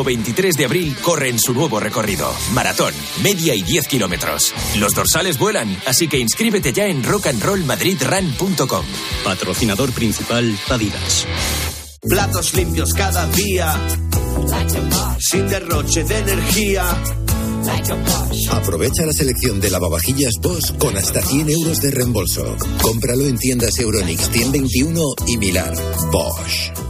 próximo 23 de abril corre en su nuevo recorrido. Maratón, media y 10 kilómetros. Los dorsales vuelan, así que inscríbete ya en rockandrollmadridrun.com. Patrocinador principal, Adidas. Platos limpios cada día. Sin derroche de energía. Aprovecha la selección de lavavajillas Bosch con hasta 100 euros de reembolso. Cómpralo en tiendas Euronix 121 y Milar. Bosch.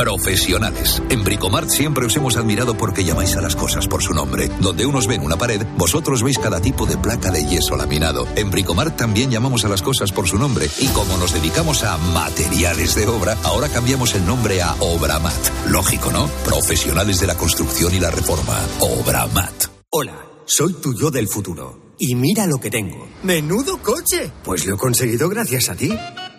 Profesionales. En Bricomart siempre os hemos admirado porque llamáis a las cosas por su nombre. Donde unos ven una pared, vosotros veis cada tipo de placa de yeso laminado. En Bricomart también llamamos a las cosas por su nombre. Y como nos dedicamos a materiales de obra, ahora cambiamos el nombre a Obramat. Lógico, ¿no? Profesionales de la construcción y la reforma. Obramat. Hola, soy tu yo del futuro. Y mira lo que tengo. ¡Menudo coche! Pues lo he conseguido gracias a ti.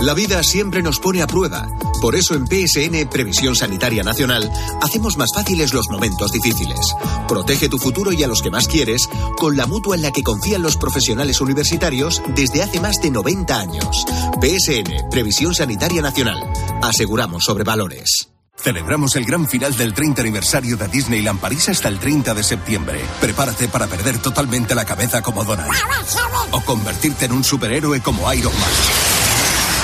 La vida siempre nos pone a prueba. Por eso en PSN Previsión Sanitaria Nacional hacemos más fáciles los momentos difíciles. Protege tu futuro y a los que más quieres con la mutua en la que confían los profesionales universitarios desde hace más de 90 años. PSN Previsión Sanitaria Nacional. Aseguramos sobre valores. Celebramos el gran final del 30 aniversario de Disneyland París hasta el 30 de septiembre. Prepárate para perder totalmente la cabeza como Donald. O convertirte en un superhéroe como Iron Man.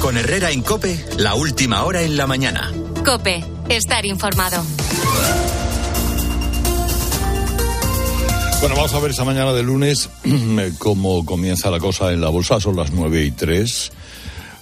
Con Herrera en Cope, la última hora en la mañana. Cope, estar informado. Bueno, vamos a ver esa mañana de lunes cómo comienza la cosa en la bolsa. Son las nueve y tres.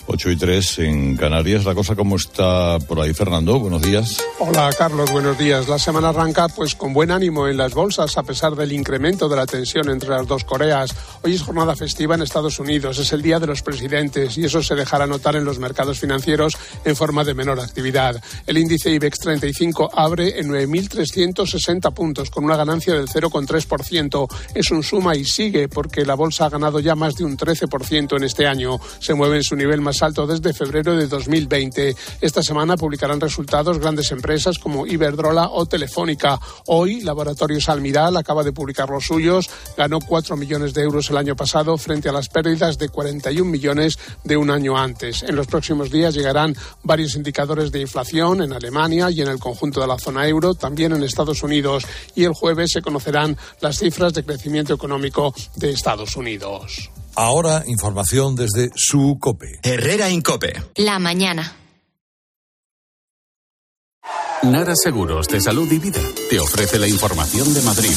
8 y 3 en Canarias. La cosa cómo está por ahí, Fernando. Buenos días. Hola, Carlos. Buenos días. La semana arranca pues con buen ánimo en las bolsas a pesar del incremento de la tensión entre las dos Coreas. Hoy es jornada festiva en Estados Unidos. Es el Día de los Presidentes y eso se dejará notar en los mercados financieros en forma de menor actividad. El índice IBEX 35 abre en 9.360 puntos con una ganancia del 0,3%. Es un suma y sigue porque la bolsa ha ganado ya más de un 13% en este año. Se mueve en su nivel más alto desde febrero de 2020. Esta semana publicarán resultados grandes empresas como Iberdrola o Telefónica. Hoy, Laboratorios Almiral acaba de publicar los suyos. Ganó 4 millones de euros el año pasado frente a las pérdidas de 41 millones de un año antes. En los próximos días llegarán varios indicadores de inflación en Alemania y en el conjunto de la zona euro, también en Estados Unidos. Y el jueves se conocerán las cifras de crecimiento económico de Estados Unidos. Ahora, información desde su COPE. Herrera Incope. La mañana. Nara Seguros de Salud y Vida te ofrece la información de Madrid.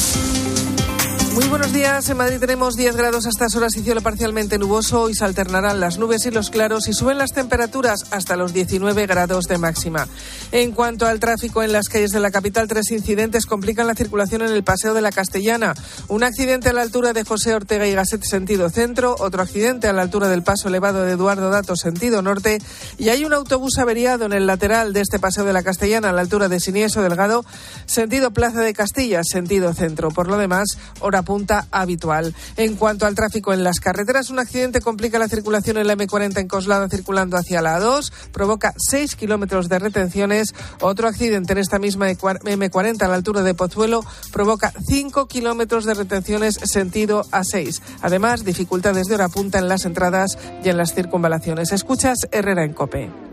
Muy buenos días. En Madrid tenemos 10 grados a estas horas y cielo parcialmente nuboso. y se alternarán las nubes y los claros y suben las temperaturas hasta los 19 grados de máxima. En cuanto al tráfico en las calles de la capital, tres incidentes complican la circulación en el Paseo de la Castellana. Un accidente a la altura de José Ortega y Gasset, sentido centro. Otro accidente a la altura del paso elevado de Eduardo Dato, sentido norte. Y hay un autobús averiado en el lateral de este Paseo de la Castellana, a la altura de Sinieso Delgado, sentido Plaza de Castilla, sentido centro. Por lo demás, hora punta habitual. En cuanto al tráfico en las carreteras, un accidente complica la circulación en la M40 en Coslada circulando hacia la A2, provoca 6 kilómetros de retenciones. Otro accidente en esta misma M40 a la altura de Pozuelo provoca 5 kilómetros de retenciones sentido A6. Además, dificultades de hora punta en las entradas y en las circunvalaciones. Escuchas Herrera en Cope.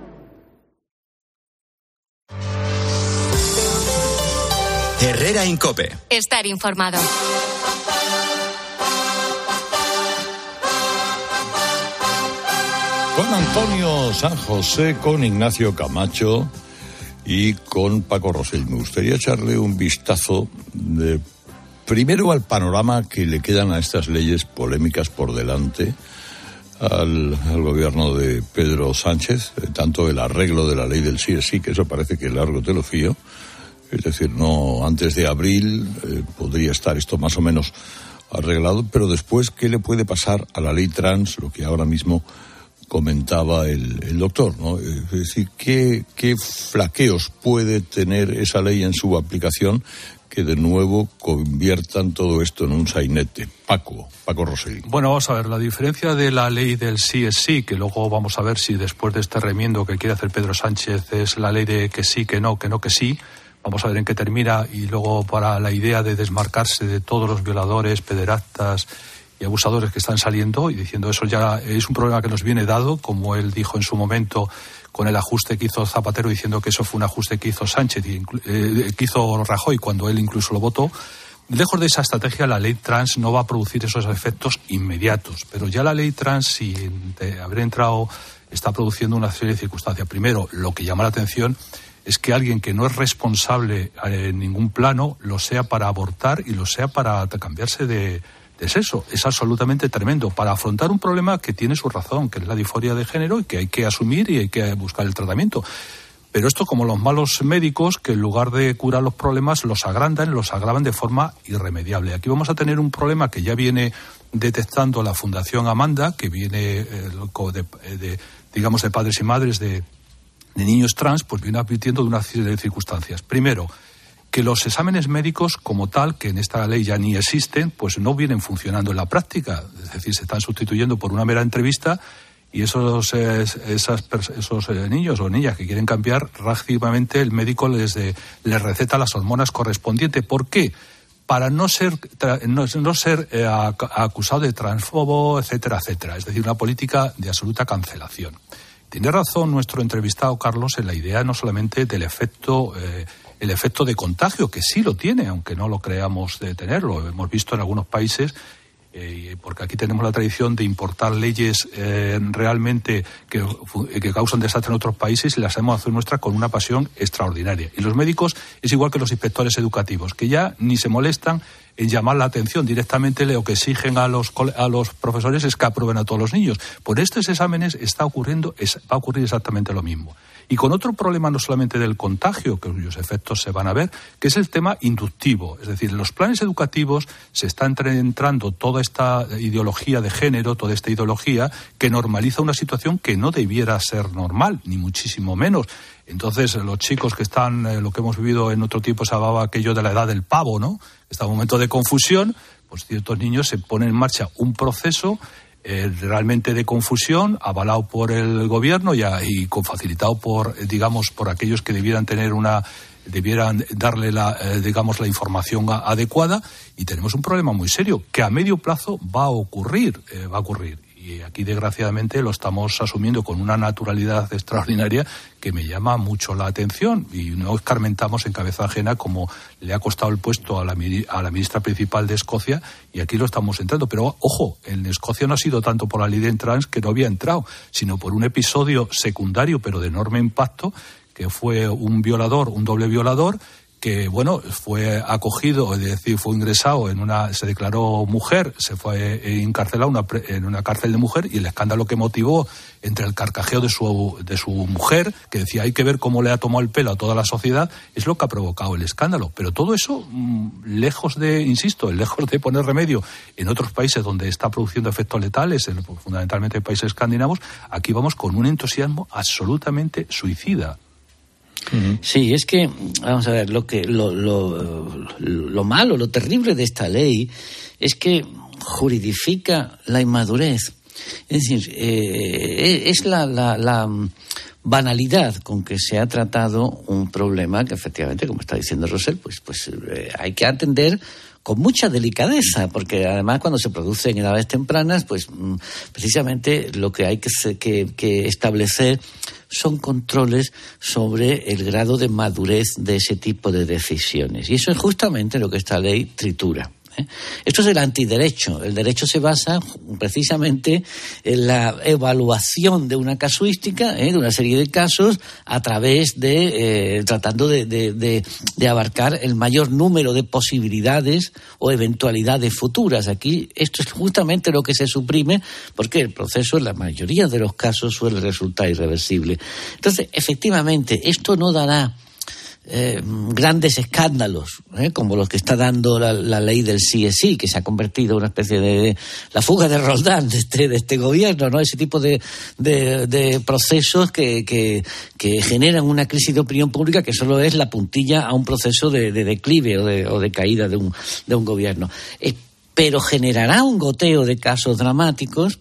Herrera en Cope. Estar informado. Con Antonio San José, con Ignacio Camacho y con Paco Rosell. Me gustaría echarle un vistazo de primero al panorama que le quedan a estas leyes polémicas por delante al, gobierno de Pedro Sánchez, tanto el arreglo de la ley del sí es sí, que eso parece que largo te lo fío, es decir, no antes de abril eh, podría estar esto más o menos arreglado, pero después, ¿qué le puede pasar a la ley trans, lo que ahora mismo comentaba el, doctor, ¿no? Es decir, ¿qué, ¿qué, flaqueos puede tener esa ley en su aplicación que de nuevo conviertan todo esto en un sainete? Paco, Paco Rosell. Bueno, vamos a ver, la diferencia de la ley del sí es sí, que luego vamos a ver si después de este remiendo que quiere hacer Pedro Sánchez es la ley de que sí, que no, que no, que sí. Vamos a ver en qué termina y luego para la idea de desmarcarse de todos los violadores, pederastas, y abusadores que están saliendo y diciendo eso ya es un problema que nos viene dado, como él dijo en su momento con el ajuste que hizo Zapatero diciendo que eso fue un ajuste que hizo Sánchez y eh, que hizo Rajoy cuando él incluso lo votó. Lejos de esa estrategia, la ley trans no va a producir esos efectos inmediatos, pero ya la ley trans, si de haber entrado, está produciendo una serie de circunstancias. Primero, lo que llama la atención es que alguien que no es responsable en ningún plano lo sea para abortar y lo sea para cambiarse de, es eso, es absolutamente tremendo para afrontar un problema que tiene su razón, que es la disforia de género y que hay que asumir y hay que buscar el tratamiento. Pero esto como los malos médicos que en lugar de curar los problemas los agrandan, los agravan de forma irremediable. Aquí vamos a tener un problema que ya viene detectando la Fundación Amanda, que viene eh, de, digamos de padres y madres de, de niños trans, pues viene advirtiendo de una serie de circunstancias. Primero, que los exámenes médicos como tal, que en esta ley ya ni existen, pues no vienen funcionando en la práctica. Es decir, se están sustituyendo por una mera entrevista y esos, esos eh, niños o niñas que quieren cambiar, rápidamente el médico les, les receta las hormonas correspondientes. ¿Por qué? Para no ser, no, ser eh, acusado de transfobo, etcétera, etcétera. Es decir, una política de absoluta cancelación. Tiene razón nuestro entrevistado Carlos en la idea no solamente del efecto eh, el efecto de contagio, que sí lo tiene, aunque no lo creamos de tenerlo. Hemos visto en algunos países eh, porque aquí tenemos la tradición de importar leyes eh, realmente que, causan desastre en otros países y las hemos hacer nuestras con una pasión extraordinaria. Y los médicos es igual que los inspectores educativos, que ya ni se molestan en llamar la atención directamente lo que exigen a los, a los profesores es que aprueben a todos los niños. Por estos exámenes está ocurriendo, va a ocurrir exactamente lo mismo y con otro problema no solamente del contagio, cuyos efectos se van a ver, que es el tema inductivo. Es decir, en los planes educativos se está entrando toda esta ideología de género, toda esta ideología que normaliza una situación que no debiera ser normal, ni muchísimo menos. Entonces, los chicos que están, eh, lo que hemos vivido en otro tiempo se llamaba aquello de la edad del pavo, ¿no? Está un momento de confusión, pues ciertos niños se ponen en marcha un proceso eh, realmente de confusión, avalado por el gobierno y, y facilitado por, eh, digamos, por aquellos que debieran tener una debieran darle la, eh, digamos, la información adecuada y tenemos un problema muy serio que a medio plazo va a ocurrir, va a ocurrir y aquí desgraciadamente lo estamos asumiendo con una naturalidad extraordinaria que me llama mucho la atención y no escarmentamos en cabeza ajena como le ha costado el puesto a la, ministra principal de Escocia y aquí lo estamos entrando. Pero ojo, en Escocia no ha sido tanto por la ley de trans que no había entrado, sino por un episodio secundario pero de enorme impacto que fue un violador, un doble violador que bueno fue acogido es decir fue ingresado en una se declaró mujer se fue encarcelado una, en una cárcel de mujer y el escándalo que motivó entre el carcajeo de su de su mujer que decía hay que ver cómo le ha tomado el pelo a toda la sociedad es lo que ha provocado el escándalo. Pero todo eso mm, lejos de insisto lejos de poner remedio en otros países donde está produciendo efectos letales fundamentalmente en países escandinavos aquí vamos con un entusiasmo absolutamente suicida Sí, es que, vamos a ver, lo, que, lo, lo, malo, lo terrible de esta ley es que juridifica la inmadurez. Es decir, eh, es la, la, banalidad con que se ha tratado un problema que efectivamente, como está diciendo Rosel, pues, pues eh, hay que atender con mucha delicadeza, porque además cuando se produce en edades tempranas, pues mm, precisamente lo que hay que, que establecer son controles sobre el grado de madurez de ese tipo de decisiones. Y eso es justamente lo que esta ley tritura. ¿Eh? Esto es el antiderecho. El derecho se basa precisamente en la evaluación de una casuística, ¿eh? de una serie de casos, a través de, eh, tratando de, de, abarcar el mayor número de posibilidades o eventualidades futuras. Aquí esto es justamente lo que se suprime porque el proceso en la mayoría de los casos suele resultar irreversible. Entonces, efectivamente, esto no dará eh, grandes escándalos, ¿eh? como los que está dando la, ley del CSI, que se ha convertido en una especie de, la fuga de Roldán de este, de este gobierno, ¿no? Ese tipo de, de, procesos que, que, generan una crisis de opinión pública que solo es la puntilla a un proceso de, declive o de, o de caída de un, de un gobierno. Eh, pero generará un goteo de casos dramáticos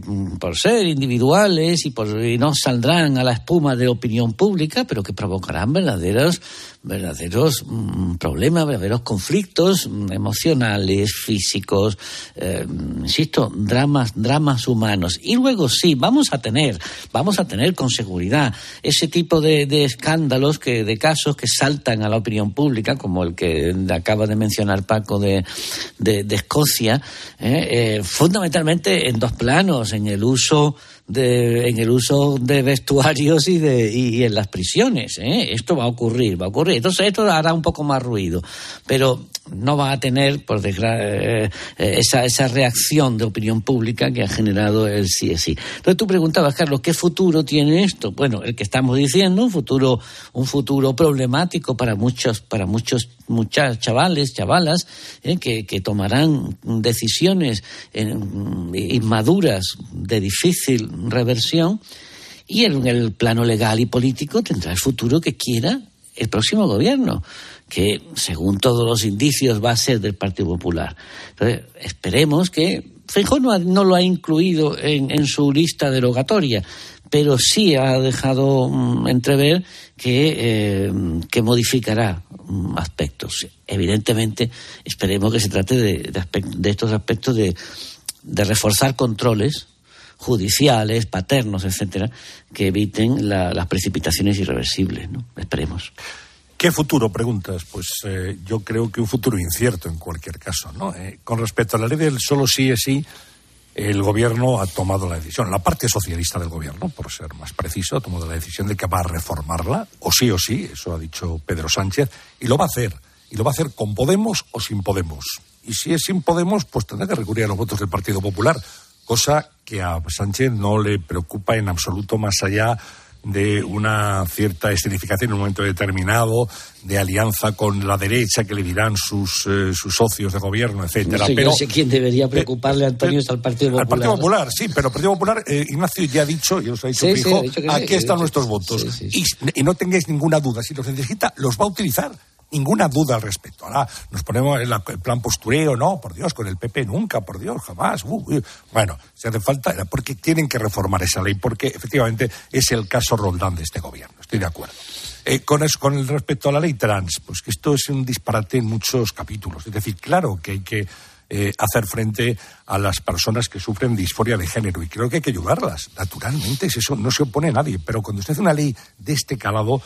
que mm, por ser individuales y, por, y no saldrán a la espuma de opinión pública, pero que provocarán verdaderos verdaderos mm, problemas, verdaderos conflictos mm, emocionales, físicos, eh, insisto, dramas, dramas humanos. Y luego sí, vamos a tener, vamos a tener con seguridad ese tipo de, escándalos, que, de casos que saltan a la opinión pública, como el que acaba de mencionar Paco de, de, Escocia, eh, eh, fundamentalmente en dos planos, en el uso de, en el uso de vestuarios y, de, y, en las prisiones. ¿eh? Esto va a ocurrir, va a ocurrir. Entonces esto hará un poco más ruido, pero no va a tener, por desgracia, eh, esa, esa reacción de opinión pública que ha generado el CSI. Entonces tú preguntabas, Carlos, ¿qué futuro tiene esto? Bueno, el que estamos diciendo, un futuro, un futuro problemático para muchos, para muchos, muchas chavales, chavalas, ¿eh? que, que, tomarán decisiones inmaduras de difícil reversión y en el plano legal y político tendrá el futuro que quiera el próximo gobierno, que según todos los indicios va a ser del Partido Popular. Entonces, esperemos que Feijóo no, lo ha incluido en, su lista derogatoria, pero sí ha dejado mm, entrever que, eh, que modificará mm, aspectos. Evidentemente, esperemos que se trate de, de estos aspectos de, de reforzar controles judiciales, paternos, etcétera, que eviten las precipitaciones irreversibles, ¿no? Esperemos. ¿Qué futuro? Preguntas. Pues eh, yo creo que un futuro incierto en cualquier caso, ¿no? Eh, con respecto a la ley del solo sí es sí, el gobierno ha tomado la decisión, la parte socialista del gobierno, por ser más preciso, ha tomado la decisión de que va a reformarla, o sí o sí, eso ha dicho Pedro Sánchez, y lo va a hacer. Y lo va a hacer con Podemos o sin Podemos. Y si es sin Podemos, pues tendrá que recurrir a los votos del Partido Popular cosa que a Sánchez no le preocupa en absoluto más allá de una cierta escenificación en un momento determinado, de alianza con la derecha que le dirán sus, eh, sus socios de gobierno, etcétera. No sé, pero, sé quién debería preocuparle a Antonio es al Partido Popular. Al Partido Popular, sí, pero el Partido Popular, eh, Ignacio ya ha dicho, y os ha dicho, hijo, aquí están nuestros votos. Y, y no tengáis ninguna duda, si los necesita, los va a utilizar ninguna duda al respecto. Ahora nos ponemos en el plan postureo, no, por Dios, con el PP nunca, por Dios, jamás. Bueno, si hace falta, porque tienen que reformar esa ley, porque efectivamente es el caso Roldán de este gobierno, estoy de acuerdo. Eh, con, eso, con respecto a la ley trans, pues que esto es un disparate en muchos capítulos. Es decir, claro que hay que eh, hacer frente a las personas que sufren disforia de género y creo que hay que ayudarlas. Naturalmente, eso no se opone a nadie, pero cuando usted hace una ley de este calado,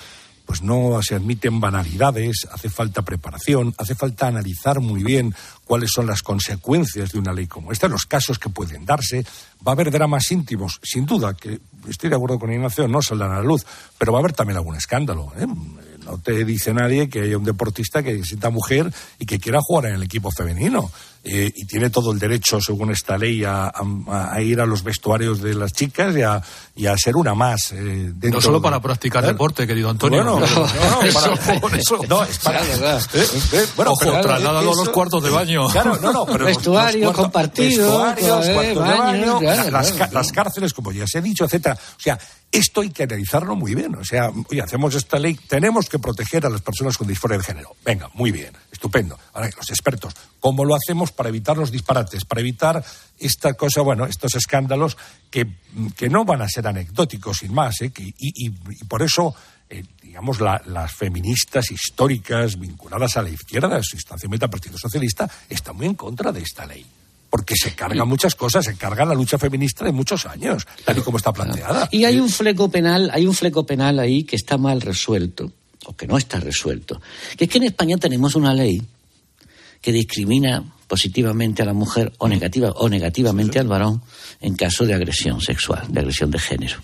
pues no se admiten banalidades, hace falta preparación, hace falta analizar muy bien cuáles son las consecuencias de una ley como esta, los casos que pueden darse. Va a haber dramas íntimos, sin duda, que estoy de acuerdo con Ignacio, no saldrán a la luz, pero va a haber también algún escándalo. ¿eh? No te dice nadie que haya un deportista que sienta mujer y que quiera jugar en el equipo femenino. Eh, y tiene todo el derecho, según esta ley, a, ir a los vestuarios de las chicas y a, y a ser una más. Eh, no solo para practicar deporte, querido Antonio. Bueno, no, no, para, eso, no, es para. Eh, bueno, Ojo, trasladado a los cuartos de baño. Claro, no, no, pero vestuario compartido, vestuarios, de baño, las, las, cárceles, como ya se ha dicho, etcétera. O sea, esto hay que analizarlo muy bien. O sea, oye, hacemos esta ley, tenemos que proteger a las personas con disforia de género. Venga, muy bien, estupendo. Ahora, los expertos, ¿cómo lo hacemos para evitar los disparates, para evitar esta cosa, bueno, estos escándalos que, que no van a ser anecdóticos, sin más, ¿eh? y, por eso eh, digamos, las feministas históricas vinculadas a la izquierda, sustancialmente al Partido Socialista, están muy en contra de esta ley porque se cargan muchas cosas, se carga la lucha feminista de muchos años, tal y como está planteada. Y hay un fleco penal, hay un fleco penal ahí que está mal resuelto, o que no está resuelto, que es que en España tenemos una ley que discrimina positivamente a la mujer o negativa o negativamente al varón en caso de agresión sexual, de agresión de género.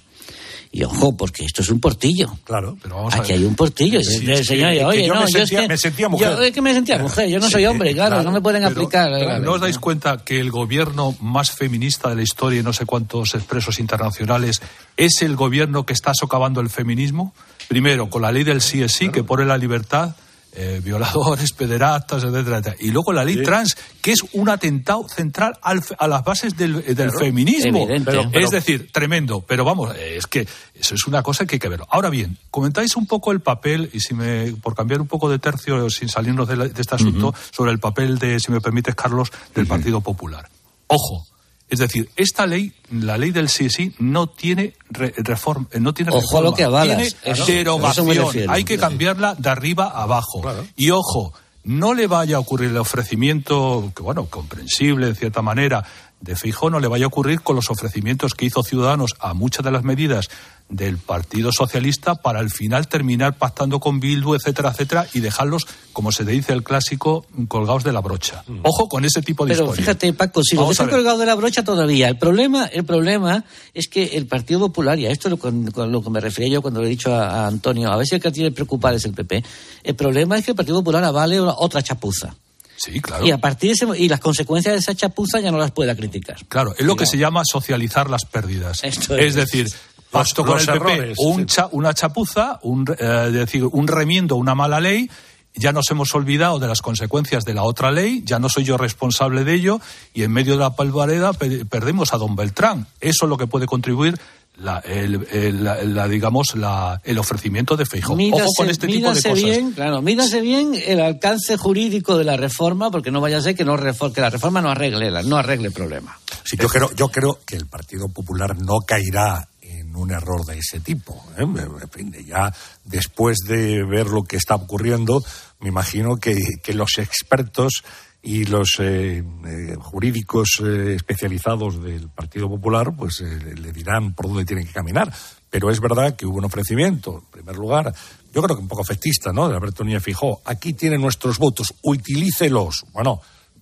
Y ojo, porque esto es un portillo. Claro, pero vamos Aquí hay un portillo. oye, no, yo es que, me sentía mujer. Yo, es que me sentía mujer, yo no soy hombre, claro, no me pueden aplicar. ¿No os dais cuenta que el gobierno más feminista de la historia y no sé cuántos expresos internacionales es el gobierno que está socavando el feminismo? Primero, con la ley del sí es sí, que pone la libertad eh, violadores, pederastas, etcétera, Y luego la ley trans, que es un atentado central a las bases del, feminismo. es decir, tremendo. Pero vamos, es que eso es una cosa que hay que ver. Ahora bien, comentáis un poco el papel, y si me, por cambiar un poco de tercio, sin salirnos de, este asunto, sobre el papel de, si me permites, Carlos, del Partido Popular. Ojo, es decir, esta ley, la ley del sí no tiene reforma, no tiene ojo lo que avalas. tiene derogación. Hay que cambiarla de arriba a abajo. Y ojo, no le vaya a ocurrir el ofrecimiento, que bueno, comprensible en cierta manera, de Feijóo no le vaya a ocurrir con los ofrecimientos que hizo Ciudadanos a muchas de las medidas del Partido Socialista para al final terminar pactando con Bildu, etcétera, etcétera, y dejarlos, como se dice el clásico, colgados de la brocha. Mm. Ojo con ese tipo de Pero fíjate, Paco, si los dejan colgados de la brocha todavía. El problema, el problema es que el Partido Popular, y a esto es con, lo que me refería yo cuando le he dicho a, Antonio, a ver si el que tiene que preocupar es el PP, el problema es que el Partido Popular avale otra chapuza. Sí, claro. Y a partir de ese, y las consecuencias de esa chapuza ya no las pueda criticar. Claro, es lo que se llama socializar las pérdidas. es. decir, Pasto con el PP, una chapuza, un, eh, decir, un remiendo, una mala ley, ya nos hemos olvidado de las consecuencias de la otra ley, ya no soy yo responsable de ello, y en medio de la palvareda perdemos a don Beltrán. Eso es lo que puede contribuir la, el, digamos la, el ofrecimiento de Feijóo. Ojo con este tipo de cosas. Bien, claro, mídase bien el alcance jurídico de la reforma, porque no vaya a ser que, no que la reforma no arregle, no arregle el problema. Sí, yo creo, yo creo que el Partido Popular no caerá un error de ese tipo. ¿eh? Ya después de ver lo que está ocurriendo, me imagino que, los expertos y los eh, eh, jurídicos especializados del Partido Popular pues le dirán por dónde tienen que caminar. Pero es verdad que hubo un ofrecimiento, en primer lugar, yo creo que un poco efectista, ¿no? De Alberto Núñez Fijó. Aquí tienen nuestros votos, utilícelos. Bueno,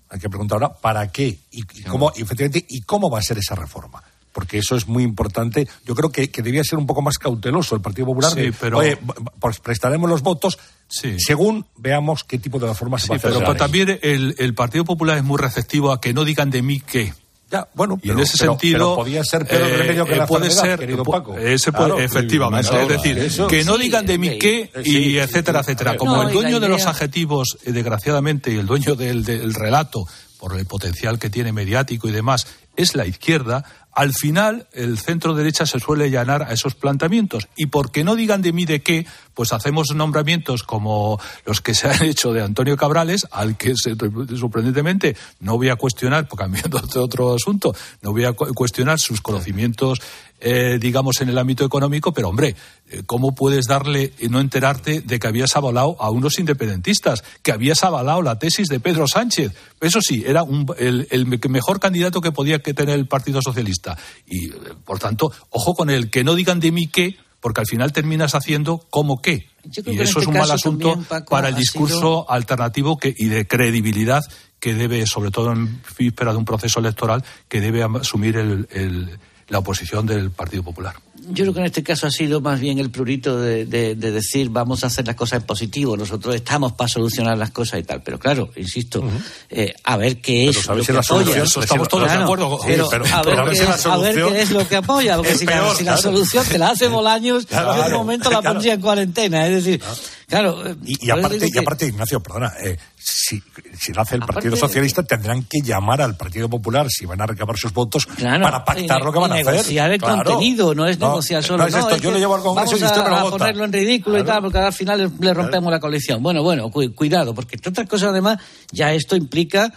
hay que preguntar ahora para qué y, cómo, efectivamente, y cómo va a ser esa reforma porque eso es muy importante. Yo creo que, debía ser un poco más cauteloso el Partido Popular. Sí, pero... Oye, pues prestaremos los votos según veamos qué tipo de reforma se va a hacer. Pero, también el, Partido Popular es muy receptivo a que no digan de mí qué. Ya, bueno, y en ese sentido podía ser peor el remedio que eh, la puede ser querido Paco. Ese efectivamente, es decir, que no digan de mí qué y etcétera, etcétera. Como el dueño de los adjetivos, eh, desgraciadamente, y el dueño del, del relato por el potencial que tiene mediático y demás, es la izquierda, al final el centro derecha se suele llanar a esos planteamientos. Y porque no digan de mí de qué, pues hacemos nombramientos como los que se han hecho de Antonio Cabrales, al que sorprendentemente no voy a cuestionar, cambiando de otro asunto, no voy a cuestionar sus conocimientos eh, digamos, en el ámbito económico, pero hombre, eh, ¿cómo puedes darle y no enterarte de que habías avalado a unos independentistas, que habías avalado la tesis de Pedro Sánchez? Eso sí, era el, mejor candidato que podía tener el Partido Socialista. Y, eh, por tanto, ojo con el que no digan de mí qué, porque al final terminas haciendo como qué. Y eso es un mal asunto para el discurso alternativo que, y de credibilidad que debe, sobre todo en víspera de un proceso electoral, que debe asumir el la oposición del Partido Popular. Yo creo que en este caso ha sido más bien el prurito de, decir vamos a hacer las cosas en positivo, nosotros estamos para solucionar las cosas y tal. Pero claro, insisto, eh, a ver qué es lo que apoya. estamos todos de acuerdo. pero, a, ver qué es, lo que apoya, porque si, la, solución te la hace Bolaños, yo en un momento la pondría en cuarentena. Es decir, claro. Eh, y, aparte, y aparte, Ignacio, perdona, eh, si, si lo hace el Partido Socialista, tendrán que llamar al Partido Popular si van a recabar sus votos para pactar lo que van a hacer. Negociar el contenido, no es negociar solo. No, es yo le llevo al Congreso y usted me lo a ponerlo en ridículo y tal, porque al final le, rompemos la coalición. Bueno, bueno, cuidado, porque entre otras cosas, además, ya esto implica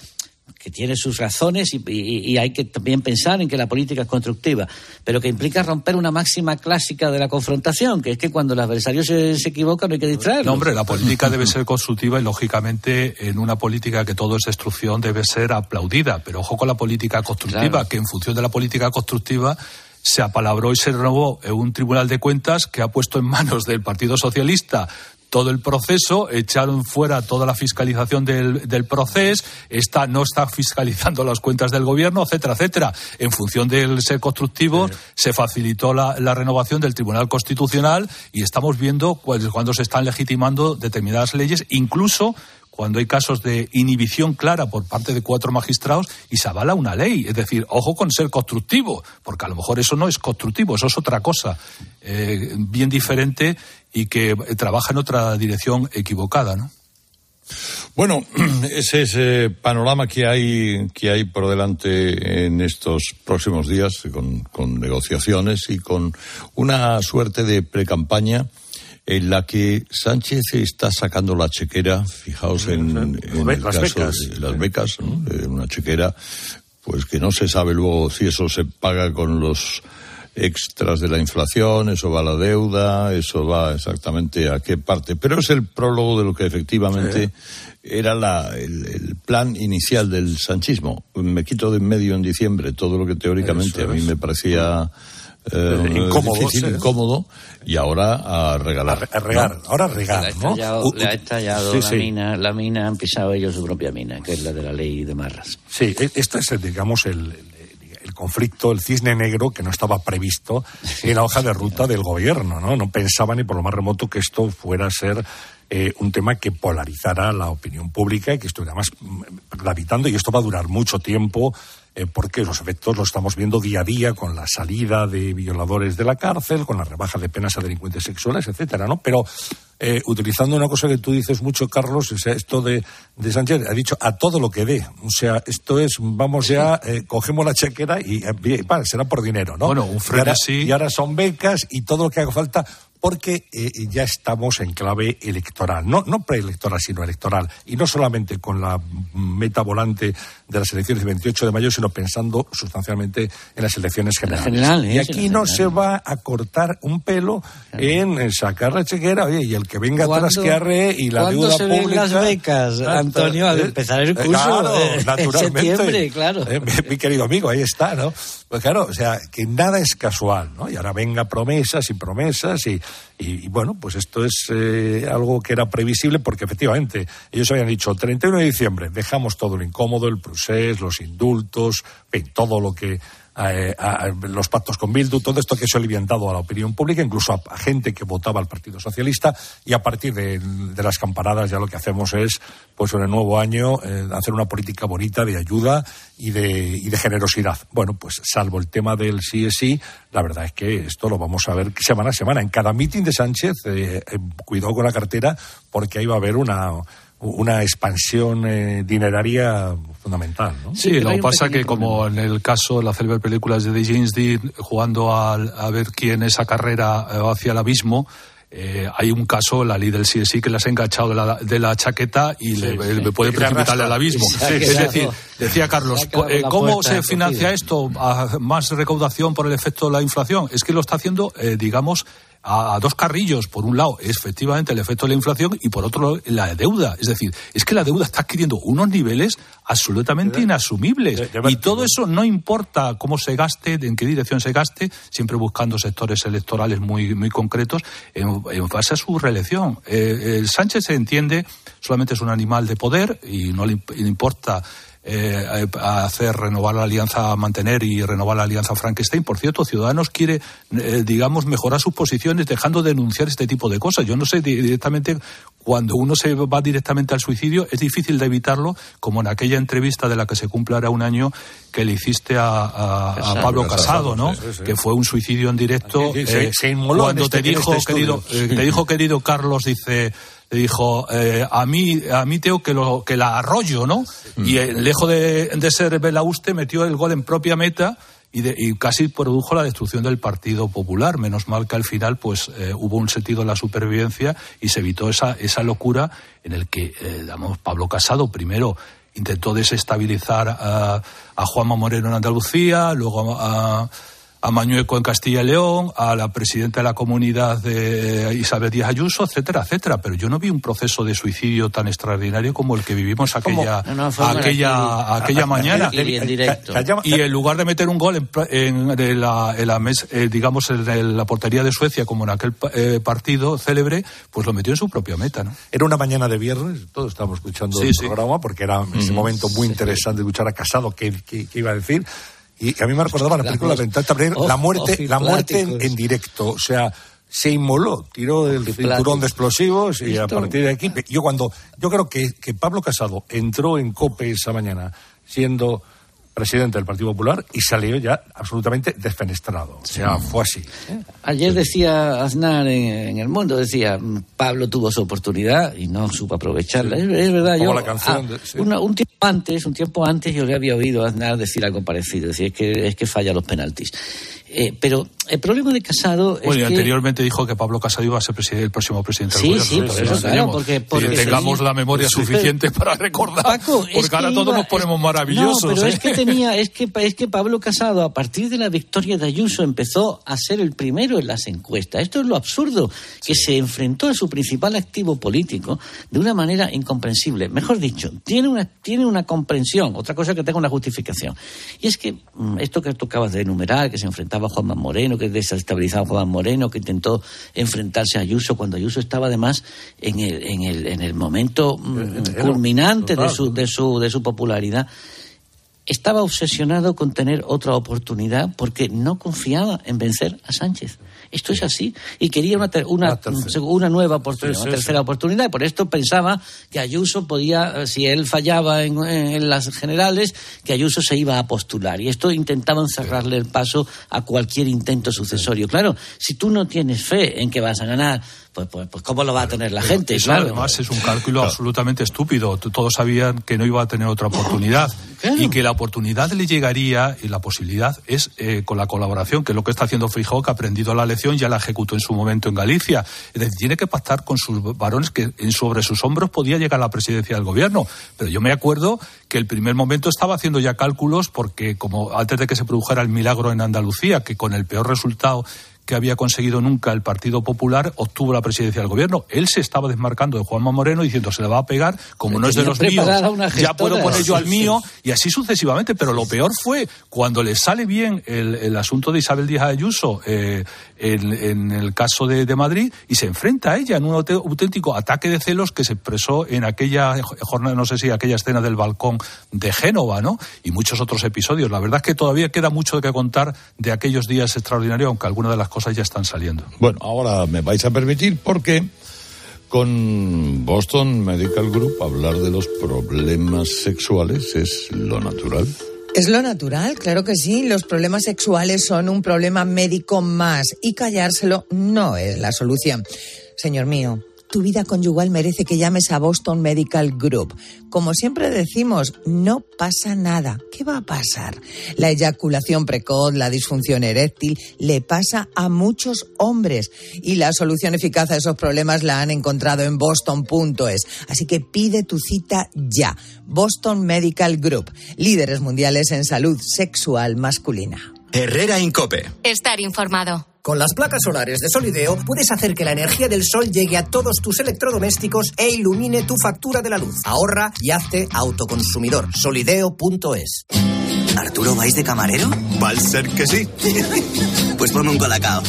que tiene sus razones y, hay que también pensar en que la política es constructiva, pero que implica romper una máxima clásica de la confrontación, que es que cuando el adversario se, se equivoca no hay que distraerlo. No, hombre, la política debe ser constructiva y lógicamente en una política que todo es destrucción debe ser aplaudida, pero ojo con la política constructiva, que en función de la política constructiva se apalabró y se renovó un tribunal de cuentas que ha puesto en manos del Partido Socialista todo el proceso, echaron fuera toda la fiscalización del, del proceso, está, no está fiscalizando las cuentas del gobierno, etcétera, etcétera. En función del ser constructivo, se facilitó la, la, renovación del Tribunal Constitucional y estamos viendo cuando se están legitimando determinadas leyes, incluso cuando hay casos de inhibición clara por parte de cuatro magistrados y se avala una ley. Es decir, ojo con ser constructivo, porque a lo mejor eso no es constructivo, eso es otra cosa eh, bien diferente y que trabaja en otra dirección equivocada, ¿no? Bueno, ese es el panorama que hay, que hay por delante en estos próximos días, con, con negociaciones y con una suerte de precampaña en la que Sánchez está sacando la chequera, fijaos en, el caso de las becas, una chequera, pues que no se sabe luego si eso se paga con los extras de la inflación, eso va a la deuda, eso va exactamente a qué parte. Pero es el prólogo de lo que efectivamente era la, el, plan inicial del sanchismo. Me quito de en medio en diciembre todo lo que teóricamente a mí me parecía eh, incómodo, difícil, incómodo, y ahora a regalar. A, regar, ahora a regar, ¿no? Le ha estallado la mina, la mina, han pisado ellos su propia mina, que es la de la ley de Marras. Sí, este es, digamos, el, el conflicto, el cisne negro que no estaba previsto en la hoja de ruta del gobierno, ¿no? No pensaba ni por lo más remoto que esto fuera a ser eh, un tema que polarizara la opinión pública y que estuviera más mm, gravitando. Y esto va a durar mucho tiempo eh, porque los efectos los estamos viendo día a día con la salida de violadores de la cárcel, con la rebaja de penas a delincuentes sexuales, etcétera, ¿no? Pero eh, utilizando una cosa que tú dices mucho, Carlos, o sea, esto de, de, Sánchez, ha dicho a todo lo que dé. O sea, esto es, vamos ya, eh, cogemos la chequera y, será por dinero, ¿no? Bueno, un y ahora son becas y todo lo que haga falta porque eh, ya estamos en clave electoral, no, no preelectoral, sino electoral, y no solamente con la meta volante de las elecciones del 28 de mayo, sino pensando sustancialmente en las elecciones generales. y aquí no se va a cortar un pelo en sacar la chequera, oye, y el que venga atrás que arre y la deuda se pública. Ven las becas, Antonio, al empezar el curso claro, naturalmente, en septiembre, claro. Eh, mi, querido amigo, ahí está, ¿no? Pues claro, o sea, que nada es casual, ¿no? Y ahora venga promesas y promesas y, y, bueno, pues esto es eh, algo que era previsible porque efectivamente ellos habían dicho 31 de diciembre dejamos todo lo incómodo, el procés, los indultos, todo lo que eh, los pactos con Bildu, todo esto que se ha aliviantado a la opinión pública, incluso a, gente que votaba al Partido Socialista, y a partir de, las campanadas ya lo que hacemos es, pues en el nuevo año, eh, hacer una política bonita de ayuda y de, y de generosidad. Bueno, pues salvo el tema del sí es sí, la verdad es que esto lo vamos a ver semana a semana. En cada mitin de Sánchez, eh, cuidado con la cartera, porque ahí va a haber una una expansión eh, dineraria fundamental. ¿no? Sí, lo que pasa que como en el caso de las célebre películas de James Dean, jugando a, a ver quién esa carrera eh, hacia el abismo, eh, hay un caso, la ley del CSI, que le has enganchado de la, de la chaqueta y le, puede precipitarle al abismo. es decir, decía Carlos, ¿cómo se financia esto? ¿Más recaudación por el efecto de la inflación? Es que lo está haciendo, digamos, a, dos carrillos. Por un lado, efectivamente el efecto de la inflación y por otro lado, la deuda. Es decir, es que la deuda está adquiriendo unos niveles absolutamente inasumibles. Y todo eso no importa cómo se gaste, en qué dirección se gaste, siempre buscando sectores electorales muy, muy concretos en, base a su reelección. Eh, Sánchez se entiende, solamente es un animal de poder y no le importa eh, a hacer renovar la alianza, mantener y renovar la alianza Frankenstein. Por cierto, Ciudadanos quiere, eh, digamos, mejorar sus posiciones dejando de denunciar este tipo de cosas. Yo no sé directamente cuando uno se va directamente al suicidio es difícil de evitarlo, como en aquella entrevista de la que se cumple ahora un año que le hiciste a, Pablo Casado, ¿no? Que fue un suicidio en directo. Eh, cuando este- te dijo, este querido, te dijo, querido Carlos, dice le dijo eh, a mí a mí tengo que lo que la arroyo no y eh, lejos de, de ser Belauste metió el gol en propia meta y, de, y, casi produjo la destrucción del Partido Popular. Menos mal que al final pues eh, hubo un sentido en la supervivencia y se evitó esa, esa locura en el que, eh, digamos, Pablo Casado primero intentó desestabilizar a, a Juanma Moreno en Andalucía, luego a, a Mañueco en Castilla y León, a la presidenta de la comunidad de Isabel Díaz Ayuso, etcétera, etcétera. Pero yo no vi un proceso de suicidio tan extraordinario como el que vivimos aquella, no, no, aquella, aquella mañana. Y en lugar de meter un gol en, en, en la, en la mes, eh, digamos, en la portería de Suecia, como en aquel eh, partido célebre, pues lo metió en su propia meta. ¿no? Era una mañana de viernes, todos estábamos escuchando sí, el programa, porque era en ese momento muy interesante escuchar a Casado qué, qué, qué iba a decir. Y a mí me recordaba la película de la muerte, la muerte en, en, directo. O sea, se inmoló, tiró el cinturón de explosivos y a partir de aquí. Yo cuando. Yo creo que, que Pablo Casado entró en COPE esa mañana siendo presidente del Partido Popular y salió ya absolutamente desfenestrado. O sea, fue así. Ayer decía Aznar en, en, El Mundo, decía, Pablo tuvo su oportunidad y no supo aprovecharla. Sí. Es, es, verdad, Como yo... la canción ah, de, sí. una, un tiempo antes, un tiempo antes yo le había oído a Aznar decir algo parecido, decir, es que, es que falla los penaltis. Eh, pero el problema de Casado bueno, es y que... anteriormente dijo que Pablo Casado iba a ser presidente, el próximo presidente sí, del Sí, por eso, claro, porque... porque que tengamos la memoria suficiente para recordar, Paco, porque es que ahora iba, todos nos ponemos maravillosos. No, pero ¿eh? es que tenía, es que, es que Pablo Casado, a partir de la victoria de Ayuso, empezó a ser el primero en las encuestas. Esto es lo absurdo, que sí. se enfrentó a su principal activo político de una manera incomprensible. Mejor dicho, tiene una, tiene una comprensión, otra cosa que tenga una justificación. Y es que mm, esto que tú acabas de enumerar, que se enfrentaba a Juanma Moreno, que desestabilizaba a Juan Moreno, que intentó enfrentarse a Ayuso cuando Ayuso estaba además en el, en el, en el momento mm, culminante de su, de, su, de su popularidad estaba obsesionado con tener otra oportunidad porque no confiaba en vencer a Sánchez. Esto es así. Y quería una, ter una, una, nueva oportunidad, sí, sí, una tercera sí. oportunidad. Y por esto pensaba que Ayuso podía, si él fallaba en, en, las generales, que Ayuso se iba a postular. Y esto intentaba cerrarle el paso a cualquier intento sucesorio. Claro, si tú no tienes fe en que vas a ganar, pues, pues, pues, ¿cómo lo va a tener la gente? Eso claro. además es un cálculo claro. absolutamente estúpido. Todos sabían que no iba a tener otra oportunidad claro. y que la oportunidad le llegaría y la posibilidad es eh, con la colaboración, que es lo que está haciendo Feijóo, que ha aprendido la lección, ya la ejecutó en su momento en Galicia. Es decir, tiene que pactar con sus varones que sobre sus hombros podía llegar a la presidencia del gobierno. Pero yo me acuerdo que el primer momento estaba haciendo ya cálculos porque como antes de que se produjera el milagro en Andalucía, que con el peor resultado que había conseguido nunca el Partido Popular, obtuvo la presidencia del gobierno. Él se estaba desmarcando de Juanma Moreno diciendo se le va a pegar, como no es de los míos, ya puedo poner yo al mío, y así sucesivamente. Pero lo peor fue cuando le sale bien el, el asunto de Isabel Díaz Ayuso eh, en, en, el caso de, de, Madrid y se enfrenta a ella en un auténtico ataque de celos que se expresó en aquella jornada, no sé si aquella escena del balcón de Génova, ¿no? Y muchos otros episodios. La verdad es que todavía queda mucho que contar de aquellos días extraordinarios, aunque algunas de las cosas ya están saliendo. Bueno, ahora me vais a permitir porque con Boston Medical Group hablar de los problemas sexuales es lo natural. Es lo natural, claro que sí. Los problemas sexuales son un problema médico más y callárselo no es la solución. Señor mío, tu vida conyugal merece que llames a Boston Medical Group. Como siempre decimos, no pasa nada. ¿Qué va a pasar? La eyaculación precoz, la disfunción eréctil, le pasa a muchos hombres. Y la solución eficaz a esos problemas la han encontrado en boston.es. Así que pide tu cita ya. Boston Medical Group, líderes mundiales en salud sexual masculina. Herrera Incope. Estar informado. Con las placas solares de Solideo puedes hacer que la energía del sol llegue a todos tus electrodomésticos e ilumine tu factura de la luz. Ahorra y hazte autoconsumidor. Solideo.es. ¿Arturo vais de camarero? Va a ser que sí. pues ponme un colacao.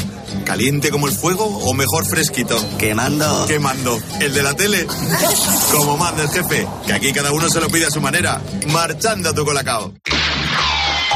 ¿Caliente como el fuego o mejor fresquito? Quemando. Quemando. ¿El de la tele? Como manda el jefe, que aquí cada uno se lo pide a su manera. Marchando a tu colacao.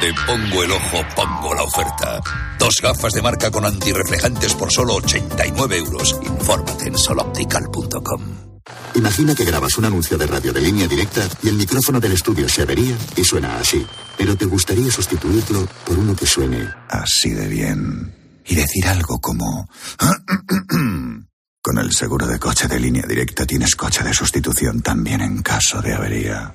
Donde pongo el ojo, pongo la oferta. Dos gafas de marca con antirreflejantes por solo 89 euros. Infórmate en soloptical.com. Imagina que grabas un anuncio de radio de línea directa y el micrófono del estudio se avería y suena así. Pero te gustaría sustituirlo por uno que suene así de bien. Y decir algo como... Con el seguro de coche de línea directa tienes coche de sustitución también en caso de avería.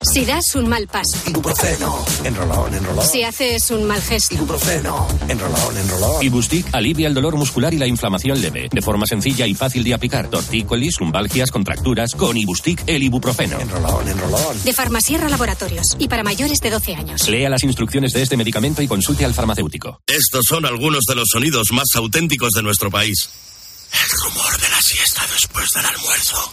Si das un mal paso. Ibuprofeno. Enrolón, enrolón. Si haces un mal gesto. Ibuprofeno. Enrolón, enrolón. Ibustic alivia el dolor muscular y la inflamación leve. De forma sencilla y fácil de aplicar. Tortícolis, lumbalgias, contracturas. Con Ibustic, el ibuprofeno. Enrolón, enrolón. De Farmasierra Laboratorios. Y para mayores de 12 años. Lea las instrucciones de este medicamento y consulte al farmacéutico. Estos son algunos de los sonidos más auténticos de nuestro país. El rumor de la siesta después del almuerzo.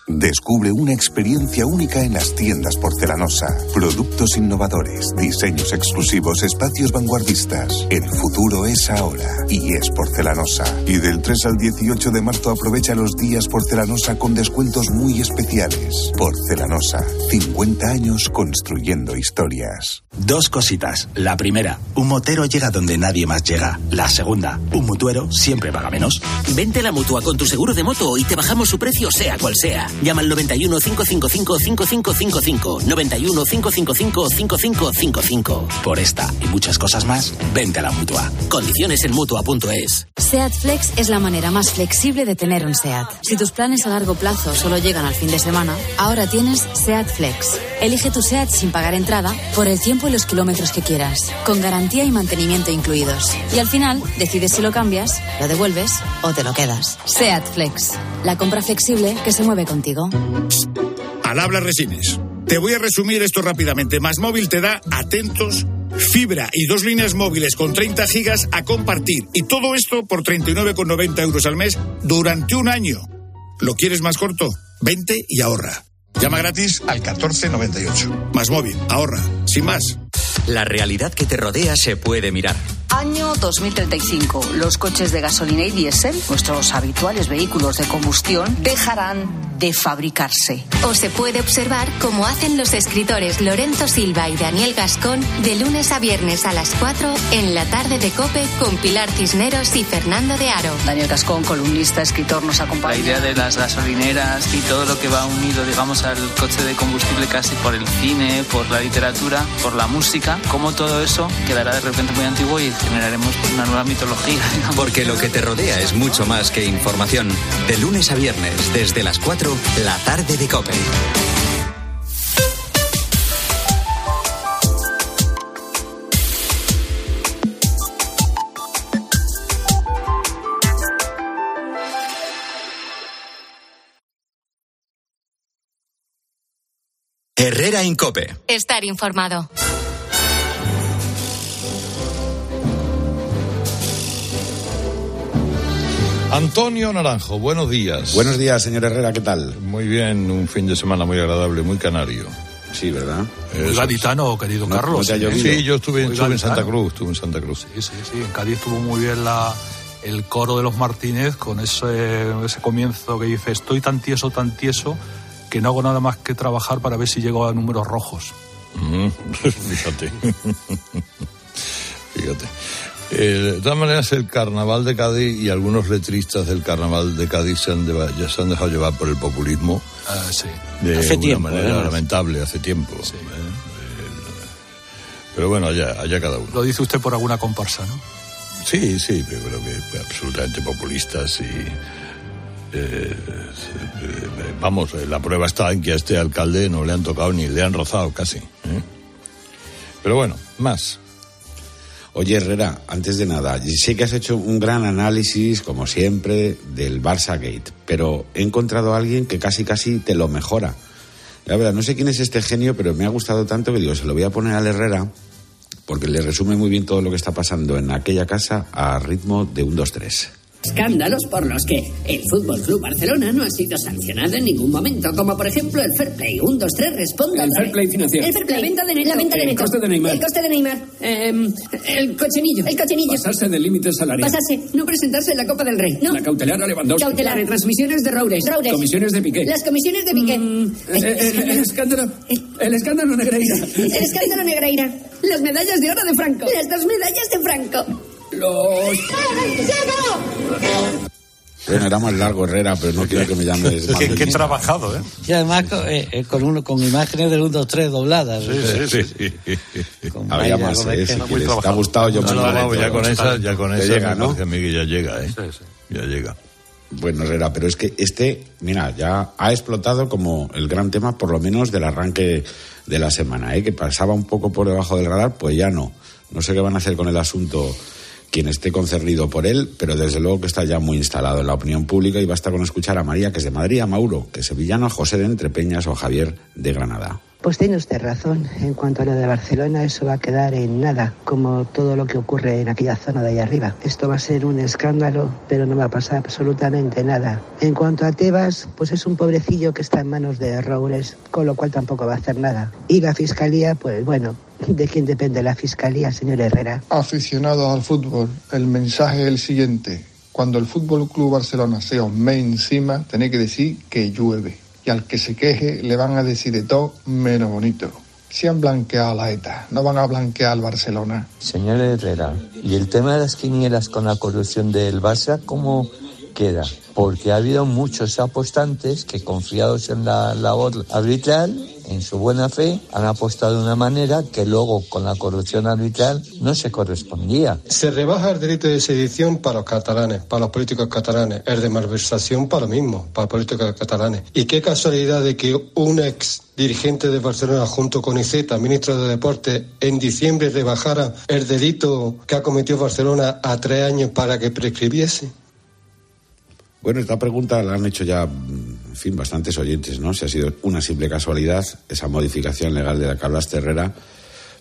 Descubre una experiencia única en las tiendas porcelanosa. Productos innovadores, diseños exclusivos, espacios vanguardistas. El futuro es ahora y es porcelanosa. Y del 3 al 18 de marzo aprovecha los días porcelanosa con descuentos muy especiales. Porcelanosa, 50 años construyendo historias. Dos cositas. La primera, un motero llega donde nadie más llega. La segunda, un mutuero siempre paga menos. Vente a la mutua con tu seguro de moto y te bajamos su precio sea cual sea. Llama al 91 555 5555. 91 555 5555. Por esta y muchas cosas más, vente a la mutua. Condiciones en mutua.es. SEAT Flex es la manera más flexible de tener un SEAT. Si tus planes a largo plazo solo llegan al fin de semana, ahora tienes SEAT Flex. Elige tu SEAT sin pagar entrada por el tiempo y los kilómetros que quieras, con garantía y mantenimiento incluidos. Y al final, decides si lo cambias, lo devuelves o te lo quedas. SEAT Flex. La compra flexible que se mueve contigo. Al habla resines. Te voy a resumir esto rápidamente. Más móvil te da atentos, fibra y dos líneas móviles con 30 gigas a compartir. Y todo esto por 39,90 euros al mes durante un año. ¿Lo quieres más corto? Vente y ahorra. Llama gratis al 1498. Más móvil, ahorra, sin más. La realidad que te rodea se puede mirar. Año 2035. Los coches de gasolina y diésel, nuestros habituales vehículos de combustión, dejarán de fabricarse. O se puede observar cómo hacen los escritores Lorenzo Silva y Daniel Gascón de lunes a viernes a las 4 en la tarde de Cope con Pilar Cisneros y Fernando de Aro. Daniel Gascón, columnista, escritor, nos acompaña. La idea de las gasolineras y todo lo que va unido, digamos, al coche de combustible casi por el cine, por la literatura, por la música, cómo todo eso quedará de repente muy antiguo y generaremos pues, una nueva mitología. digamos. Porque lo que te rodea es mucho más que información. De lunes a viernes, desde las 4, la tarde de Cope. Herrera Incope. Estar informado. Antonio Naranjo, buenos días. Buenos días, señor Herrera, ¿qué tal? Muy bien, un fin de semana muy agradable, muy canario. Sí, ¿verdad? Muy gaditano, querido No- Carlos. no. Sí, yo estuve, en Santa. Cruz, estuve en Santa Cruz. Sí, sí, sí. En Cádiz estuvo muy bien la, el coro de los Martínez con ese, ese comienzo que dice: Estoy tan tieso, tan tieso, que no hago nada más que trabajar para ver si llego a números rojos. Mm, Fíjate. Fíjate. Eh, de todas maneras, el carnaval de Cádiz y algunos letristas del carnaval de Cádiz se han, deba- ya se han dejado llevar por el populismo Ah, sí. de Hace una tiempo, manera lamentable, hace tiempo. ¿eh? El- pero bueno, allá, allá cada uno. Lo dice usted por alguna comparsa, ¿no? Sí, sí, pero creo que absolutamente populistas y... eh, eh, vamos, eh, la prueba está en que a este alcalde no le han tocado ni le han rozado casi. ¿eh? Pero bueno, más. Oye, Herrera, antes de nada, sé que has hecho un gran análisis, como siempre, del Barça Gate, pero he encontrado a alguien que casi casi te lo mejora. La verdad, no sé quién es este genio, pero me ha gustado tanto que digo, se lo voy a poner al Herrera, porque le resume muy bien todo lo que está pasando en aquella casa a ritmo de un 2-3. Escándalos por los que el Fútbol Club Barcelona no ha sido sancionado en ningún momento, como por ejemplo el Fair Play. Un, dos, tres, responda. El fair play financiero. El Fair Play. La venta de. La venta de el Neto. coste de Neymar. El coste de Neymar. el cochinillo. El cochinillo. Pasarse del límite salarial. Pasarse. No presentarse en la Copa del Rey. No. La cautelar a Lewandowski. Cautelar. Retransmisiones de Roures. Roures. Comisiones de Piqué. Las comisiones de Piqué. El, el- el escándalo. El escándalo Negreira. El escándalo Negreira. Las medallas de oro de Franco. Las dos medallas de Franco. Los. Bueno, era más largo, Herrera, pero no quiero que me llames más. Qué, qué trabajado, ¿eh? Y además con, eh, eh, con, uno, con imágenes del 1, 2, 3 dobladas. Había Vaya, más, Gómez, eh, que si no. ¿Te ha gustado yo No, muy no, vamos, ya con esa, ya con esa llega, me ¿no? que ya llega, ¿eh? Ya llega. Bueno, Herrera, pero es que este, mira, ya ha explotado como el gran tema, por lo menos del arranque de la semana, ¿eh? que pasaba un poco por debajo del radar, pues ya no. No sé qué van a hacer con el asunto quien esté concernido por él, pero desde luego que está ya muy instalado en la opinión pública y basta con escuchar a María, que es de Madrid, a Mauro, que es sevillano, a José de Entrepeñas o a Javier de Granada. Pues tiene usted razón. En cuanto a lo de Barcelona, eso va a quedar en nada, como todo lo que ocurre en aquella zona de ahí arriba. Esto va a ser un escándalo, pero no va a pasar absolutamente nada. En cuanto a Tebas, pues es un pobrecillo que está en manos de Roures, con lo cual tampoco va a hacer nada. Y la fiscalía, pues bueno, ¿de quién depende la fiscalía, señor Herrera? Aficionados al fútbol, el mensaje es el siguiente. Cuando el Fútbol Club Barcelona sea un mes encima, tenéis que decir que llueve. Y al que se queje le van a decir de todo menos bonito. Si han blanqueado a la ETA, no van a blanquear al Barcelona. Señor Herrera, ¿y el tema de las quinielas con la corrupción del Barça cómo queda? Porque ha habido muchos apostantes que confiados en la labor arbitral, en su buena fe, han apostado de una manera que luego con la corrupción arbitral no se correspondía. Se rebaja el derecho de sedición para los catalanes, para los políticos catalanes, el de malversación para lo mismo, para los políticos catalanes. Y qué casualidad de que un ex dirigente de Barcelona junto con Iceta, ministro de Deportes, en diciembre rebajara el delito que ha cometido Barcelona a tres años para que prescribiese. Bueno, esta pregunta la han hecho ya, mm, en fin, bastantes oyentes, ¿no? Si ha sido una simple casualidad esa modificación legal de la que hablaste, Herrera,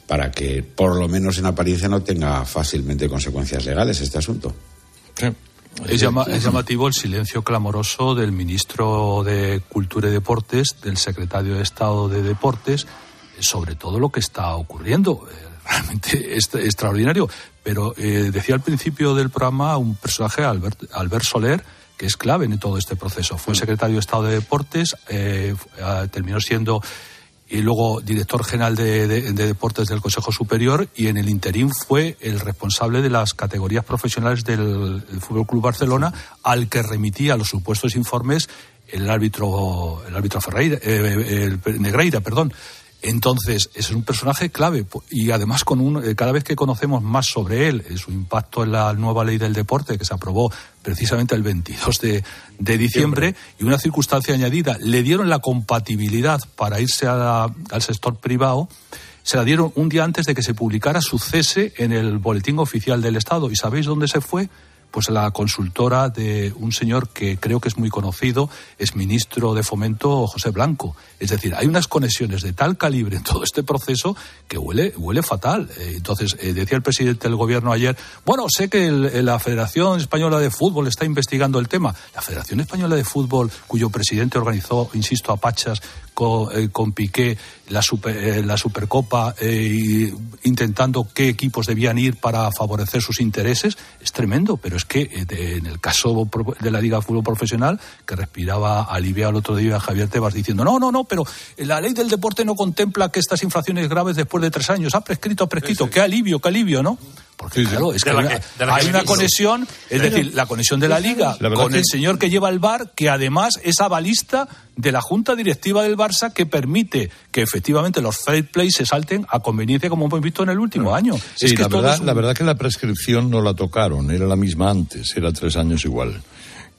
para que por lo menos en apariencia no tenga fácilmente consecuencias legales este asunto. Es, llama- es llamativo el silencio clamoroso del ministro de Cultura y Deportes, del secretario de Estado de Deportes, sobre todo lo que está ocurriendo. Eh, Realmente es extraordinario. Pero eh, decía al principio del programa un personaje, Albert, Albert Soler, que es clave en todo este proceso. Fue secretario de Estado de Deportes, eh, ah, terminó siendo y luego director general de, de- de deportes del Consejo Superior y en el interín fue el responsable de las categorías profesionales del, Fútbol Club Barcelona al que remitía los supuestos informes el árbitro el árbitro Ferreira eh, el Negreira perdón entonces es un personaje clave y además con un eh, cada vez que conocemos más sobre él eh, su impacto en la nueva ley del deporte que se aprobó precisamente el 22 de, de diciembre y una circunstancia añadida le dieron la compatibilidad para irse a la- al sector privado se la dieron un día antes de que se publicara su cese en el boletín oficial del Estado. ¿Y sabéis dónde se fue? Pues la consultora de un señor que creo que es muy conocido, es ministro de Fomento José Blanco. Es decir, hay unas conexiones de tal calibre en todo este proceso que huele, huele fatal. Eh, Entonces, eh, decía el presidente del gobierno ayer, bueno, sé que el- la Federación Española de Fútbol está investigando el tema. La Federación Española de Fútbol, cuyo presidente organizó, insisto, a Pachas con, eh, Piqué la, super- eh, la Supercopa, eh, intentando qué equipos debían ir para favorecer sus intereses, es tremendo. Pero es que eh, en el caso de la Liga de Fútbol Profesional, que respiraba aliviado el otro día Javier Tebas diciendo, no, no, no, pero la ley del deporte no contempla que estas infracciones graves después de tres años, ha prescrito, ha prescrito, qué alivio, qué alivio, ¿no? Porque claro, es que hay, una conexión, es decir, la conexión de la liga con el señor que lleva el bar, que además es avalista de la junta directiva del Barça que permite que efectivamente los fair play se salten a conveniencia como hemos visto en el último año. Sí, es que la, verdad, la verdad que la prescripción no la tocaron, era la misma antes, era tres años igual.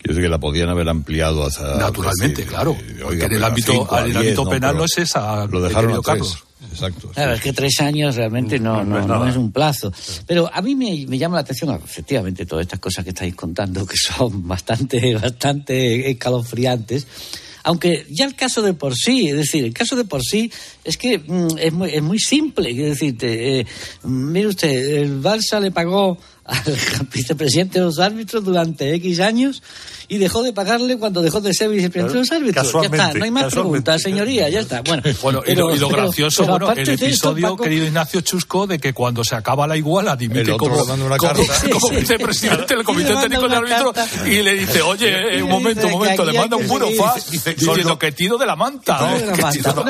Quiero decir que la podían haber ampliado hasta... Naturalmente, claro. en el ámbito, el ámbito penal no, es esa. Lo dejaron a Carlos. Exacto. Claro, es que tres años realmente no, no, no, es un plazo. Pero a mí me, me, llama la atención, efectivamente, todas estas cosas que estáis contando, que son bastante, bastante escalofriantes. Aunque ya el caso de por sí, es decir, el caso de por sí es que mm, es, muy, es muy simple. Es decir, eh, mire usted, el Barça le pagó al vicepresidente de los árbitros durante X años y dejó de pagarle cuando dejó de ser vicepresidente de los árbitros. Ya está, no hay más preguntas, señoría, ya está. Bueno, y, lo, gracioso, bueno, el episodio, querido Ignacio Chusco, de que cuando se acaba la iguala dimite como, una como, como vicepresidente del Comité Técnico de Árbitros y le dice, oye, eh, un momento, un momento, le manda un burofax diciendo que tiro de la manta.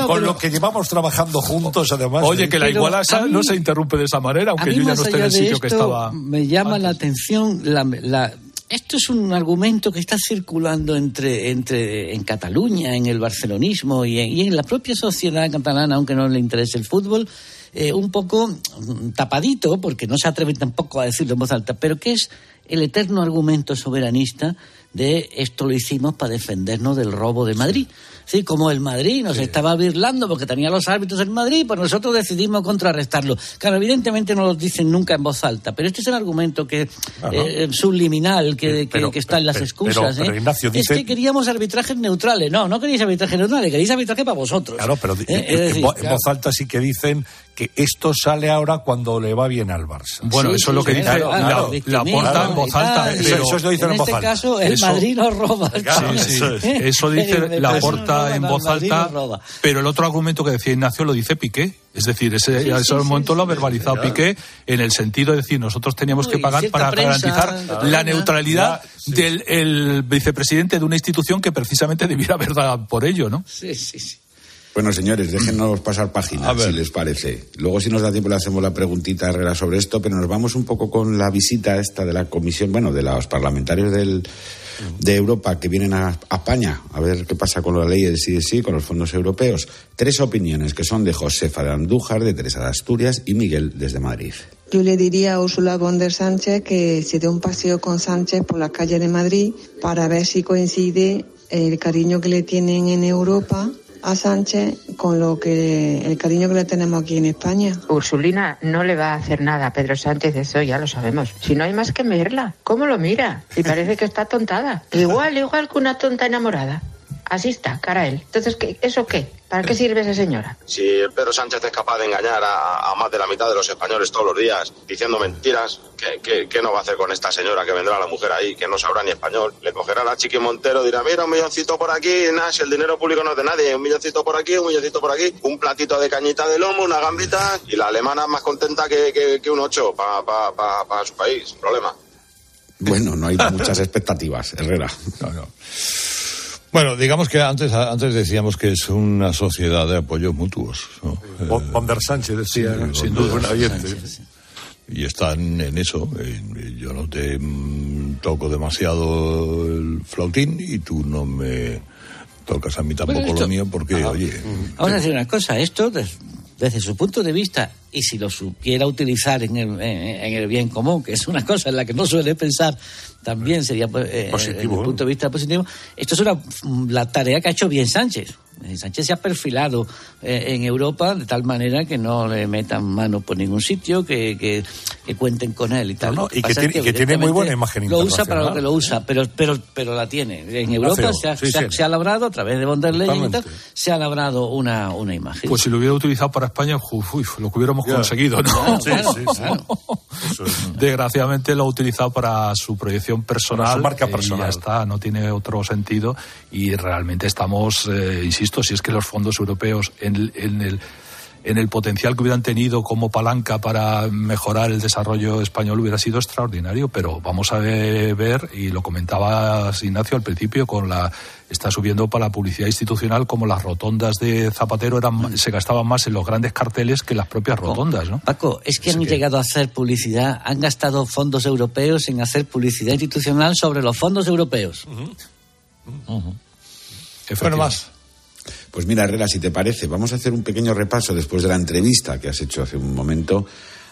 Con lo que llevamos trabajando juntos, además. Oye, que la iguala no se interrumpe de esa manera, aunque yo ya no esté en el sitio que estaba. Llama la atención la esto es un argumento que está circulando entre, entre en Cataluña, en el barcelonismo y en, la propia sociedad catalana, aunque no le interese el fútbol, eh, un poco mm, tapadito, porque no se atreve tampoco a decirlo en voz alta, pero que es el eterno argumento soberanista de esto lo hicimos para defendernos del robo de Madrid. Sí, como el Madrid nos estaba birlando porque tenía los árbitros en Madrid, pues nosotros decidimos contrarrestarlo. Claro, evidentemente no lo dicen nunca en voz alta, pero este es el argumento que eh, subliminal que, que, está en las excusas. ¿eh? Es que queríamos arbitrajes neutrales. No, no queríais arbitrajes neutrales, queríais arbitraje para vosotros. Claro, pero ¿Eh? en, voz alta sí que dicen que esto sale ahora cuando le va bien al Barça. Bueno, eso es lo que dice la, la, porta en voz alta. eso, lo dice en, este caso, el Madrid nos roba. eso dice la porta en voz alta, pero el otro argumento que decía Ignacio lo dice Piqué. Es decir, ese, ese momento lo ha verbalizado Piqué en el sentido de decir, nosotros teníamos que pagar para garantizar la neutralidad del vicepresidente de una institución que precisamente debiera haber dado por ello, ¿no? Sí, sí, sí. Bueno, señores, déjenos pasar páginas, si les parece. Luego, si nos da tiempo, le hacemos la preguntita Herrera sobre esto, pero nos vamos un poco con la visita esta de la comisión, bueno, de los parlamentarios del, de Europa que vienen a, España a ver qué pasa con la ley del sí, sí, con los fondos europeos. Tres opiniones que son de Josefa de Andújar, de Teresa de Asturias y Miguel desde Madrid. Yo le diría a Ursula von der Sánchez que se dé un paseo con Sánchez por las calles de Madrid para ver si coincide el cariño que le tienen en Europa a Sánchez con lo que el cariño que le tenemos aquí en España. Ursulina no le va a hacer nada a Pedro Sánchez, eso ya lo sabemos. Si no hay más que verla, ¿cómo lo mira? Y parece que está tontada. Igual, igual que una tonta enamorada. Así está, cara él. Entonces, ¿qué, ¿eso qué? ¿Para qué sirve esa señora? Si el Pedro Sánchez es capaz de engañar a, más de la mitad de los españoles todos los días diciendo mentiras, ¿qué, qué, no va a hacer con esta señora que vendrá la mujer ahí, que no sabrá ni español? Le cogerá a la Chiqui Montero, dirá, mira, un milloncito por aquí, nada, si el dinero público no es de nadie, un milloncito por aquí, un milloncito por aquí, un platito de cañita de lomo, una gambita, y la alemana más contenta que, que, un ocho para pa, su país, problema. Bueno, no hay muchas expectativas, Herrera. No, no. Bueno, digamos que antes, antes decíamos que es una sociedad de apoyos mutuos. ¿no? Sánchez decía, sin duda, un oyente. Y están en eso. Yo no te mm, toco demasiado el flautín y tú no me tocas a mí tampoco lo mío porque, oye... Vamos a decir una cosa, esto desde su punto de vista, y si lo supiera utilizar en el, en el bien común, que es una cosa en la que no suele pensar también sería pues, eh, desde el punto de vista positivo. Esto es una, la tarea que ha hecho bien Sánchez. Eh, Sánchez se ha perfilado eh, en Europa de tal manera que no le metan mano por ningún sitio, que, que, cuenten con él y tal. y que, tiene, que tiene, muy buena imagen Lo usa para lo que lo usa, pero, pero, pero la tiene. En Europa se, ha, se, ha, labrado, a través de von der Leyen y tal, se ha labrado una, una imagen. Pues si lo hubiera utilizado para España, lo que hubiéramos conseguido, ¿no? Desgraciadamente lo ha utilizado para su proyección personal. Su marca personal. Y ya está, no tiene otro sentido y realmente estamos, eh, insisto, si es que los fondos europeos en, el en el potencial que hubieran tenido como palanca para mejorar el desarrollo español hubiera sido extraordinario, pero vamos a ver, y lo comentaba Ignacio al principio, con la está subiendo para la publicidad institucional como las rotondas de Zapatero eran se gastaban más en los grandes carteles que las propias rotondas, ¿no? Paco, es que han llegado a hacer publicidad, han gastado fondos europeos en hacer publicidad institucional sobre los fondos europeos. Bueno, más. Pues mira, Herrera, si te parece, vamos a hacer un pequeño repaso después de la entrevista que has hecho hace un momento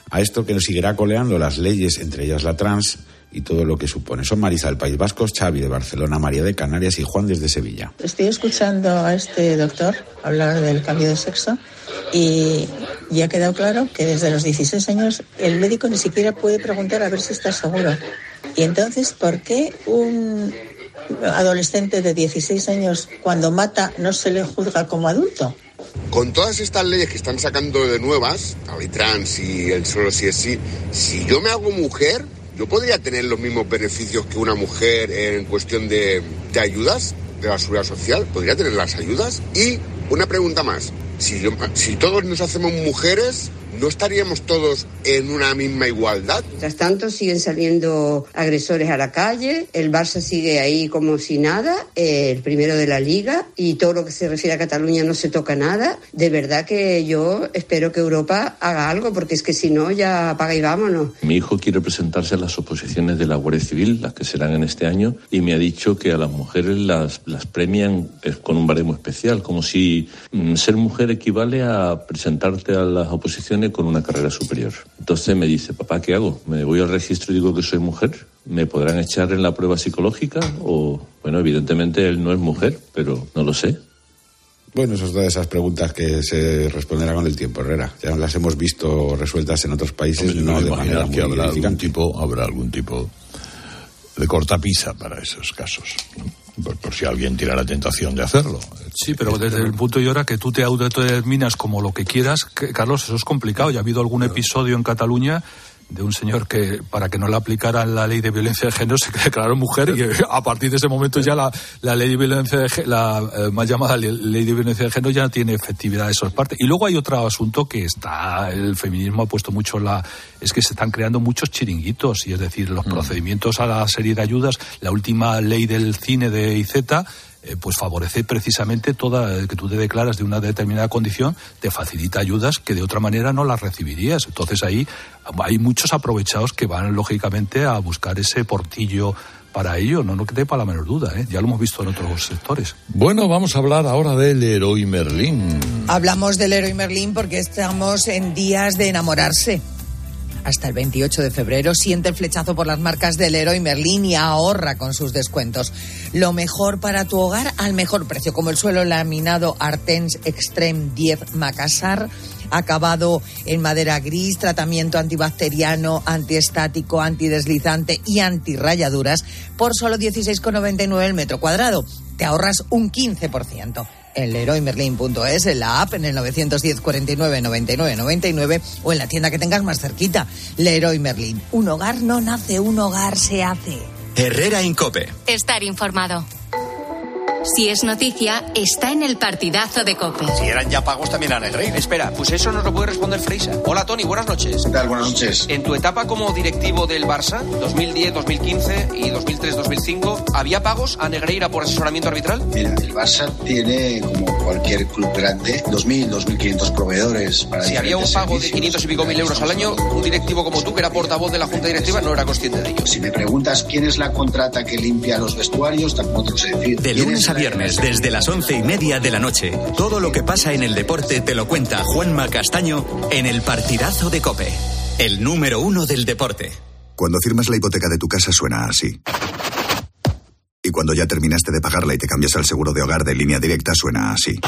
a esto que nos seguirá coleando las leyes, entre ellas la trans y todo lo que supone. Son Marisa del País Vasco, Xavi de Barcelona, María de Canarias y Juan desde Sevilla. Estoy escuchando a este doctor hablar del cambio de sexo y ya ha quedado claro que desde los 16 años el médico ni siquiera puede preguntar a ver si está seguro. Y entonces, ¿por qué un adolescente de 16 años cuando mata no se le juzga como adulto? Con todas estas leyes que están sacando de nuevas, la ley trans y el solo si es sí, si yo me hago mujer, yo podría tener los mismos beneficios que una mujer en cuestión de, de ayudas de la seguridad social, podría tener las ayudas. Y una pregunta más, si, yo, si todos nos hacemos mujeres, ¿no estaríamos todos en una misma igualdad? Mientras tanto, siguen saliendo agresores a la calle, el Barça sigue ahí como si nada, eh, el primero de la liga, y todo lo que se refiere a Cataluña no se toca nada. De verdad que yo espero que Europa haga algo, porque es que si no, ya apaga y vámonos. Mi hijo quiere presentarse a las oposiciones de la Guardia Civil, las que serán en este año, y me ha dicho que a las mujeres las, las premian eh, con un baremo especial, como si mm, ser mujer equivale a presentarte a las oposiciones con una carrera superior. Entonces me dice, papá, ¿qué hago? ¿Me voy al registro y digo que soy mujer? ¿Me podrán echar en la prueba psicológica? O, bueno, evidentemente él no es mujer, pero no lo sé. Bueno, son todas esas preguntas que se responderán con el tiempo, Herrera. Ya las hemos visto resueltas en otros países, Hombre, no no de manera que habrá algún tipo, habrá algún tipo de cortapisa para esos casos. ¿no? Por, por si alguien tiene la tentación de hacerlo. Sí, pero desde el punto de ahora que tú te autodeterminas como lo que quieras, que, Carlos, eso es complicado. Ya ha habido algún episodio en Cataluña de un señor que, para que no le aplicaran la ley de violencia de género, se declaró mujer y a partir de ese momento ya la, la ley de violencia, de, la eh, más llamada le- ley de violencia de género ya no tiene efectividad de esas partes. Y luego hay otro asunto que está, el feminismo ha puesto mucho la, es que se están creando muchos chiringuitos y es decir, los procedimientos a la serie de ayudas, la última ley del cine de IZ, eh, pues favorece precisamente toda eh, que tú te declaras de una determinada condición, te facilita ayudas que de otra manera no las recibirías. Entonces ahí hay muchos aprovechados que van lógicamente a buscar ese portillo para ello, no, no quepa la menor duda, ¿eh? ya lo hemos visto en otros sectores. Bueno, vamos a hablar ahora del Heroi Merlín. Hablamos del Leroy Merlin porque estamos en días de enamorarse. Hasta el 28 de febrero siente el flechazo por las marcas del Leroy Merlin y ahorra con sus descuentos. Lo mejor para tu hogar al mejor precio, como el suelo laminado Artens Extreme 10 Macassar, acabado en madera gris, tratamiento antibacteriano, antiestático, antideslizante y antirrayaduras por solo 16,99 el metro cuadrado. Te ahorras un 15% en leroymerlin.es, en la app, en el 910 49 99 99 o en la tienda que tengas más cerquita. Leroy Merlin. Un hogar no nace, un hogar se hace. Herrera Incope. Estar informado. Si es noticia, está en el partidazo de Cope. Si eran ya pagos también a Negreira. Espera, pues eso nos lo puede responder Freisa. Hola Tony, buenas noches. ¿Qué tal? Buenas noches. En tu etapa como directivo del Barça, 2010, 2015 y 2003, 2005, ¿había pagos a Negreira por asesoramiento arbitral? Mira, el Barça tiene, como cualquier club grande, 2.000, 2.500 proveedores para Si había un pago de servicios. 500 y pico mil euros al año, un directivo como tú, que era portavoz de la Junta Directiva, no era consciente de ello. Si me preguntas quién es la contrata que limpia los vestuarios, tampoco te lo sé decir. De ¿Quién lunes es a viernes, desde las once y media de la noche, todo lo que pasa en el deporte te lo cuenta Juanma Castaño en el partidazo de Cope, el número uno del deporte. Cuando firmas la hipoteca de tu casa suena así. Y cuando ya terminaste de pagarla y te cambias al seguro de hogar de línea directa suena así.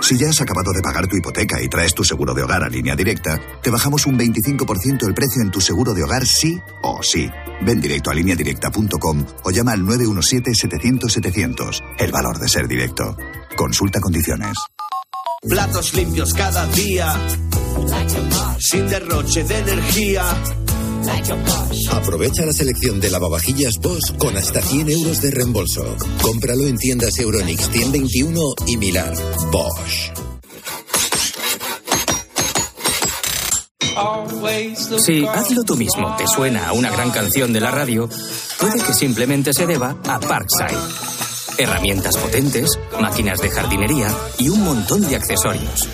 Si ya has acabado de pagar tu hipoteca y traes tu seguro de hogar a línea directa, te bajamos un 25% el precio en tu seguro de hogar sí o sí. Ven directo a lineadirecta.com o llama al 917-700-700. El valor de ser directo. Consulta condiciones. Platos limpios cada día, sin derroche de energía. Aprovecha la selección de lavavajillas Bosch con hasta 100 euros de reembolso. Cómpralo en tiendas Euronix 121 y Milar. Bosch. Si hazlo tú mismo te suena a una gran canción de la radio, puede que simplemente se deba a Parkside. Herramientas potentes, máquinas de jardinería y un montón de accesorios.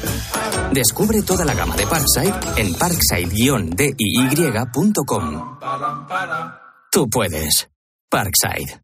Descubre toda la gama de Parkside en parkside-diy.com. Tú puedes. Parkside.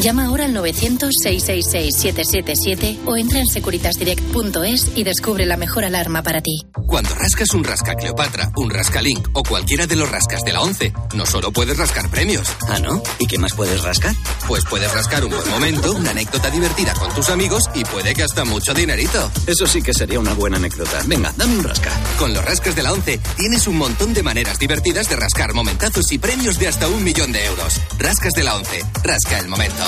Llama ahora al 900-666-777 o entra en securitasdirect.es y descubre la mejor alarma para ti. Cuando rascas un rasca Cleopatra, un rasca Link o cualquiera de los rascas de la 11, no solo puedes rascar premios. Ah, ¿no? ¿Y qué más puedes rascar? Pues puedes rascar un buen momento, una anécdota divertida con tus amigos y puede que hasta mucho dinerito. Eso sí que sería una buena anécdota. Venga, dame un rasca. Con los rascas de la 11 tienes un montón de maneras divertidas de rascar momentazos y premios de hasta un millón de euros. Rascas de la 11. Rasca el momento.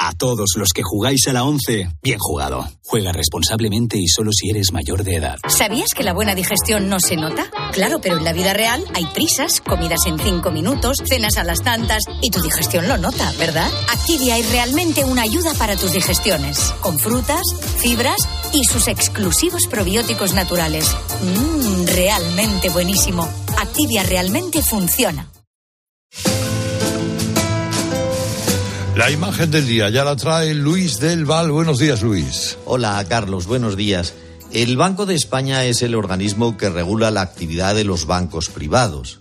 A todos los que jugáis a la 11, bien jugado. Juega responsablemente y solo si eres mayor de edad. ¿Sabías que la buena digestión no se nota? Claro, pero en la vida real hay prisas, comidas en 5 minutos, cenas a las tantas y tu digestión lo nota, ¿verdad? Activia es realmente una ayuda para tus digestiones, con frutas, fibras y sus exclusivos probióticos naturales. Mmm, realmente buenísimo. Activia realmente funciona. La imagen del día ya la trae Luis del Val. Buenos días, Luis. Hola, Carlos. Buenos días. El Banco de España es el organismo que regula la actividad de los bancos privados.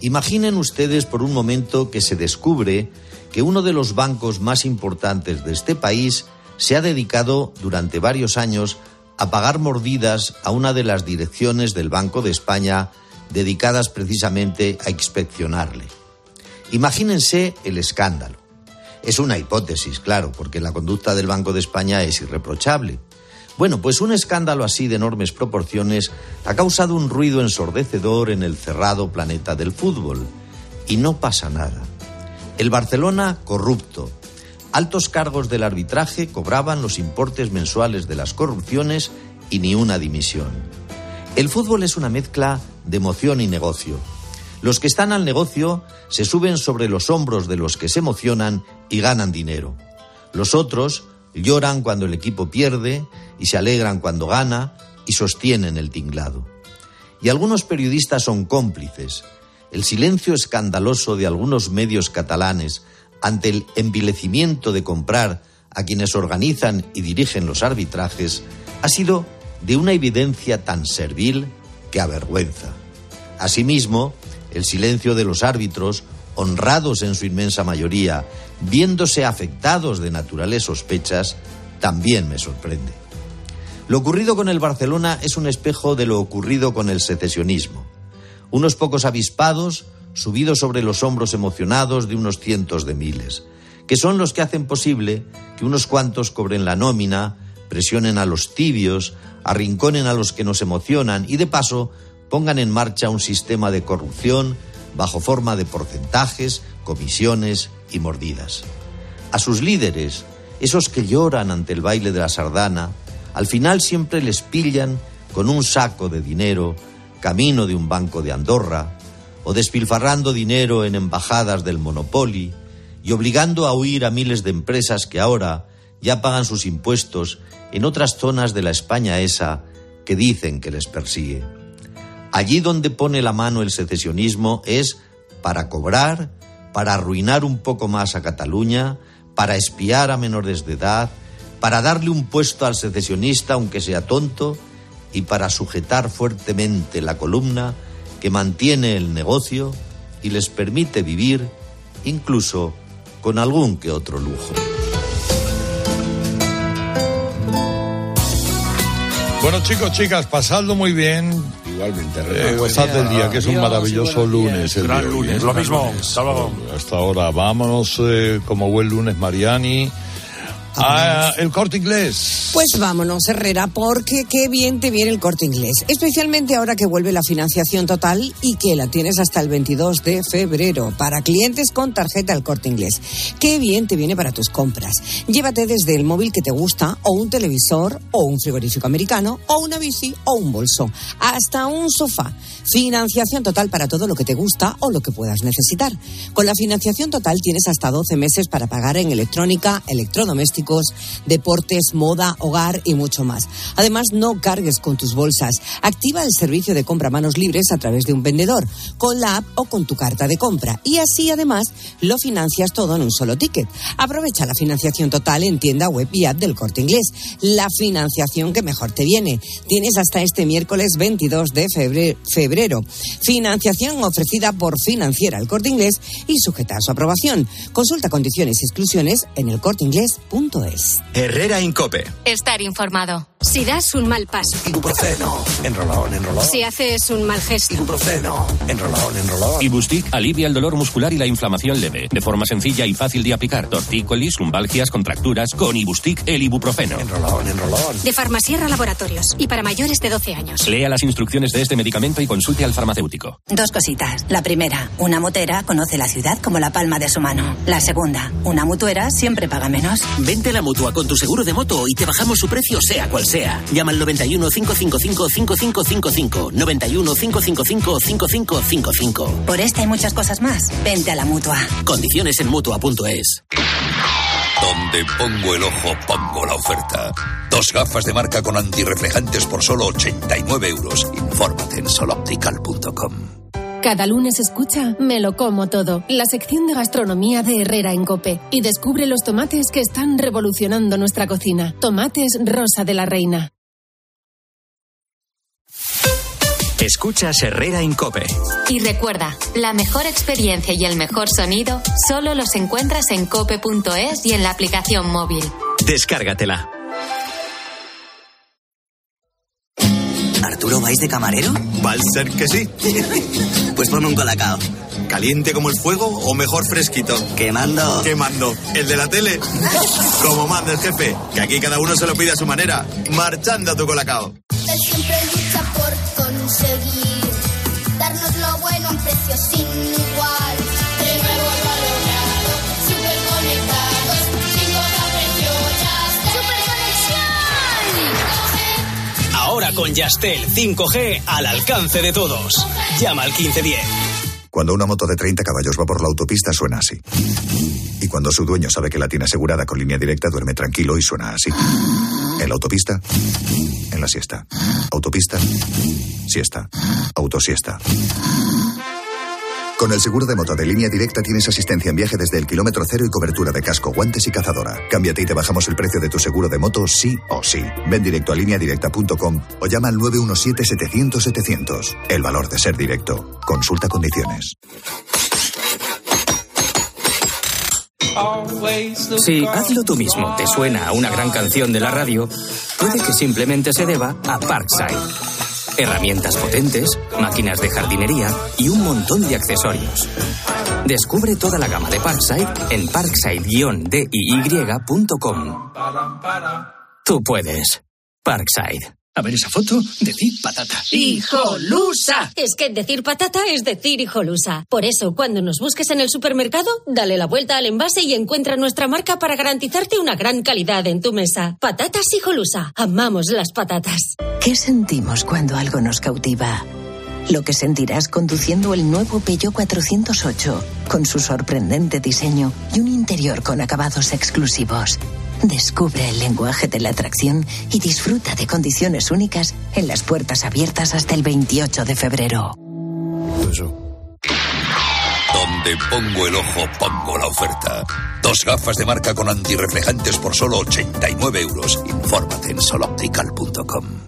Imaginen ustedes por un momento que se descubre que uno de los bancos más importantes de este país se ha dedicado durante varios años a pagar mordidas a una de las direcciones del Banco de España dedicadas precisamente a inspeccionarle. Imagínense el escándalo. Es una hipótesis, claro, porque la conducta del Banco de España es irreprochable. Bueno, pues un escándalo así de enormes proporciones ha causado un ruido ensordecedor en el cerrado planeta del fútbol. Y no pasa nada. El Barcelona corrupto. Altos cargos del arbitraje cobraban los importes mensuales de las corrupciones y ni una dimisión. El fútbol es una mezcla de emoción y negocio. Los que están al negocio se suben sobre los hombros de los que se emocionan y ganan dinero. Los otros lloran cuando el equipo pierde y se alegran cuando gana y sostienen el tinglado. Y algunos periodistas son cómplices. El silencio escandaloso de algunos medios catalanes ante el envilecimiento de comprar a quienes organizan y dirigen los arbitrajes ha sido de una evidencia tan servil que avergüenza. Asimismo, el silencio de los árbitros, honrados en su inmensa mayoría, viéndose afectados de naturales sospechas, también me sorprende. Lo ocurrido con el Barcelona es un espejo de lo ocurrido con el secesionismo. Unos pocos avispados, subidos sobre los hombros emocionados de unos cientos de miles, que son los que hacen posible que unos cuantos cobren la nómina, presionen a los tibios, arrinconen a los que nos emocionan y de paso pongan en marcha un sistema de corrupción bajo forma de porcentajes, comisiones y mordidas. A sus líderes, esos que lloran ante el baile de la sardana, al final siempre les pillan con un saco de dinero, camino de un banco de Andorra, o despilfarrando dinero en embajadas del Monopoly, y obligando a huir a miles de empresas que ahora ya pagan sus impuestos en otras zonas de la España esa que dicen que les persigue. Allí donde pone la mano el secesionismo es para cobrar, para arruinar un poco más a Cataluña, para espiar a menores de edad, para darle un puesto al secesionista aunque sea tonto y para sujetar fuertemente la columna que mantiene el negocio y les permite vivir incluso con algún que otro lujo. Bueno, chicos, chicas, pasadlo muy bien. Igualmente, eh, gozad del día, que es un maravilloso lunes. El Gran hoy, lunes, lo mismo. Hasta luego. Hasta ahora, vámonos eh, como buen lunes, Mariani, Ah, el corte inglés. Pues vámonos, Herrera, porque qué bien te viene el corte inglés. Especialmente ahora que vuelve la financiación total y que la tienes hasta el 22 de febrero para clientes con tarjeta el corte inglés. Qué bien te viene para tus compras. Llévate desde el móvil que te gusta, o un televisor, o un frigorífico americano, o una bici, o un bolso, hasta un sofá. Financiación total para todo lo que te gusta o lo que puedas necesitar. Con la financiación total tienes hasta 12 meses para pagar en electrónica, electrodomésticos, deportes, moda, hogar y mucho más. Además, no cargues con tus bolsas. Activa el servicio de compra manos libres a través de un vendedor, con la app o con tu carta de compra. Y así, además, lo financias todo en un solo ticket. Aprovecha la financiación total en tienda web y app del corte inglés. La financiación que mejor te viene. Tienes hasta este miércoles 22 de febrero Financiación ofrecida por Financiera El Corte Inglés y sujeta a su aprobación. Consulta condiciones y exclusiones en elcorteinglés.es. Herrera Incope. Estar informado. Si das un mal paso. Ibuprofeno. Enrolón, enrolón. Si haces un mal gesto. Ibuprofeno. Enrolón, enrolón. Ibustic alivia el dolor muscular y la inflamación leve. De forma sencilla y fácil de aplicar. Tortícolis, lumbalgias, contracturas. Con Ibustic, el ibuprofeno. Enrolón, enrolón. De Farmasierra Laboratorios. Y para mayores de 12 años. Lea las instrucciones de este medicamento y consulte al farmacéutico. Dos cositas. La primera, una motera conoce la ciudad como la palma de su mano. La segunda, una mutuera siempre paga menos. Vente a la mutua con tu seguro de moto y te bajamos su precio sea cual sea. Llama al 91 555 5555. 91 555 5555. Por esta y muchas cosas más, vente a la mutua. Condiciones en mutua.es. Donde pongo el ojo, pongo la oferta. Dos gafas de marca con antirreflejantes por solo 89 euros. Infórmate en soloptical.com. Cada lunes escucha Me lo como todo, la sección de gastronomía de Herrera en Cope, y descubre los tomates que están revolucionando nuestra cocina. Tomates Rosa de la Reina. Escuchas Herrera en Cope. Y recuerda, la mejor experiencia y el mejor sonido solo los encuentras en cope.es y en la aplicación móvil. Descárgatela. ¿Arturo vais de camarero? Va a ser que sí. pues ponme un colacao. ¿Caliente como el fuego o mejor fresquito? Quemando. Quemando. ¿El de la tele? como manda el jefe, que aquí cada uno se lo pide a su manera. Marchando a tu colacao. Él siempre lucha por conseguir darnos lo bueno a un precio sin Con Yastel 5G al alcance de todos. Llama al 1510. Cuando una moto de 30 caballos va por la autopista suena así. Y cuando su dueño sabe que la tiene asegurada con línea directa duerme tranquilo y suena así. En la autopista, en la siesta. Autopista, siesta. Autosiesta. Con el seguro de moto de línea directa tienes asistencia en viaje desde el kilómetro cero y cobertura de casco, guantes y cazadora. Cámbiate y te bajamos el precio de tu seguro de moto sí o sí. Ven directo a lineadirecta.com o llama al 917-700-700. El valor de ser directo. Consulta condiciones. Si Hazlo tú mismo te suena a una gran canción de la radio, puede que simplemente se deba a Parkside. Herramientas potentes, máquinas de jardinería y un montón de accesorios. Descubre toda la gama de Parkside en parkside-diy.com. Tú puedes. Parkside. A ver esa foto, decir patata. ¡Hijolusa! Es que decir patata es decir hijolusa. Por eso, cuando nos busques en el supermercado, dale la vuelta al envase y encuentra nuestra marca para garantizarte una gran calidad en tu mesa. Patatas hijolusa. Amamos las patatas. ¿Qué sentimos cuando algo nos cautiva? Lo que sentirás conduciendo el nuevo Peugeot 408, con su sorprendente diseño y un interior con acabados exclusivos. Descubre el lenguaje de la atracción y disfruta de condiciones únicas en las puertas abiertas hasta el 28 de febrero. Donde pongo el ojo, pongo la oferta. Dos gafas de marca con antirreflejantes por solo 89 euros. Infórmate en soloptical.com.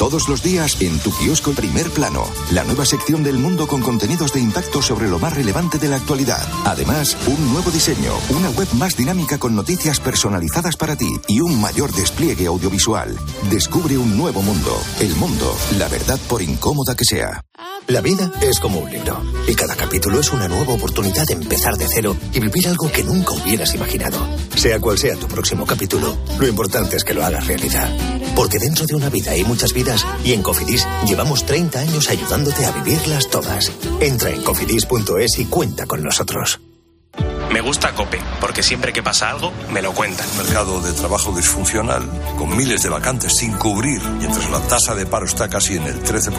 Todos los días en tu kiosco Primer Plano, la nueva sección del mundo con contenidos de impacto sobre lo más relevante de la actualidad. Además, un nuevo diseño, una web más dinámica con noticias personalizadas para ti y un mayor despliegue audiovisual. Descubre un nuevo mundo. El mundo, la verdad por incómoda que sea. La vida es como un libro y cada capítulo es una nueva oportunidad de empezar de cero y vivir algo que nunca hubieras imaginado. Sea cual sea tu próximo capítulo, lo importante es que lo hagas realidad. Porque dentro de una vida hay muchas vidas y en Cofidis llevamos 30 años ayudándote a vivirlas todas. Entra en cofidis.es y cuenta con nosotros. Me gusta Cope, porque siempre que pasa algo, me lo cuentan. Mercado de trabajo disfuncional, con miles de vacantes sin cubrir, mientras la tasa de paro está casi en el 13%.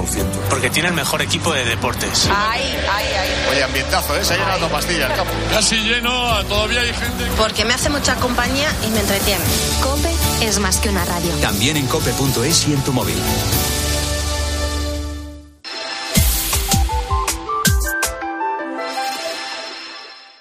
Porque tiene el mejor equipo de deportes. Ay, ay, ay. Oye, ambientazo, ¿eh? Se ha llenado pastillas el campo. Casi lleno, todavía hay gente. Porque me hace mucha compañía y me entretiene. Cope es más que una radio. También en cope.es y en tu móvil.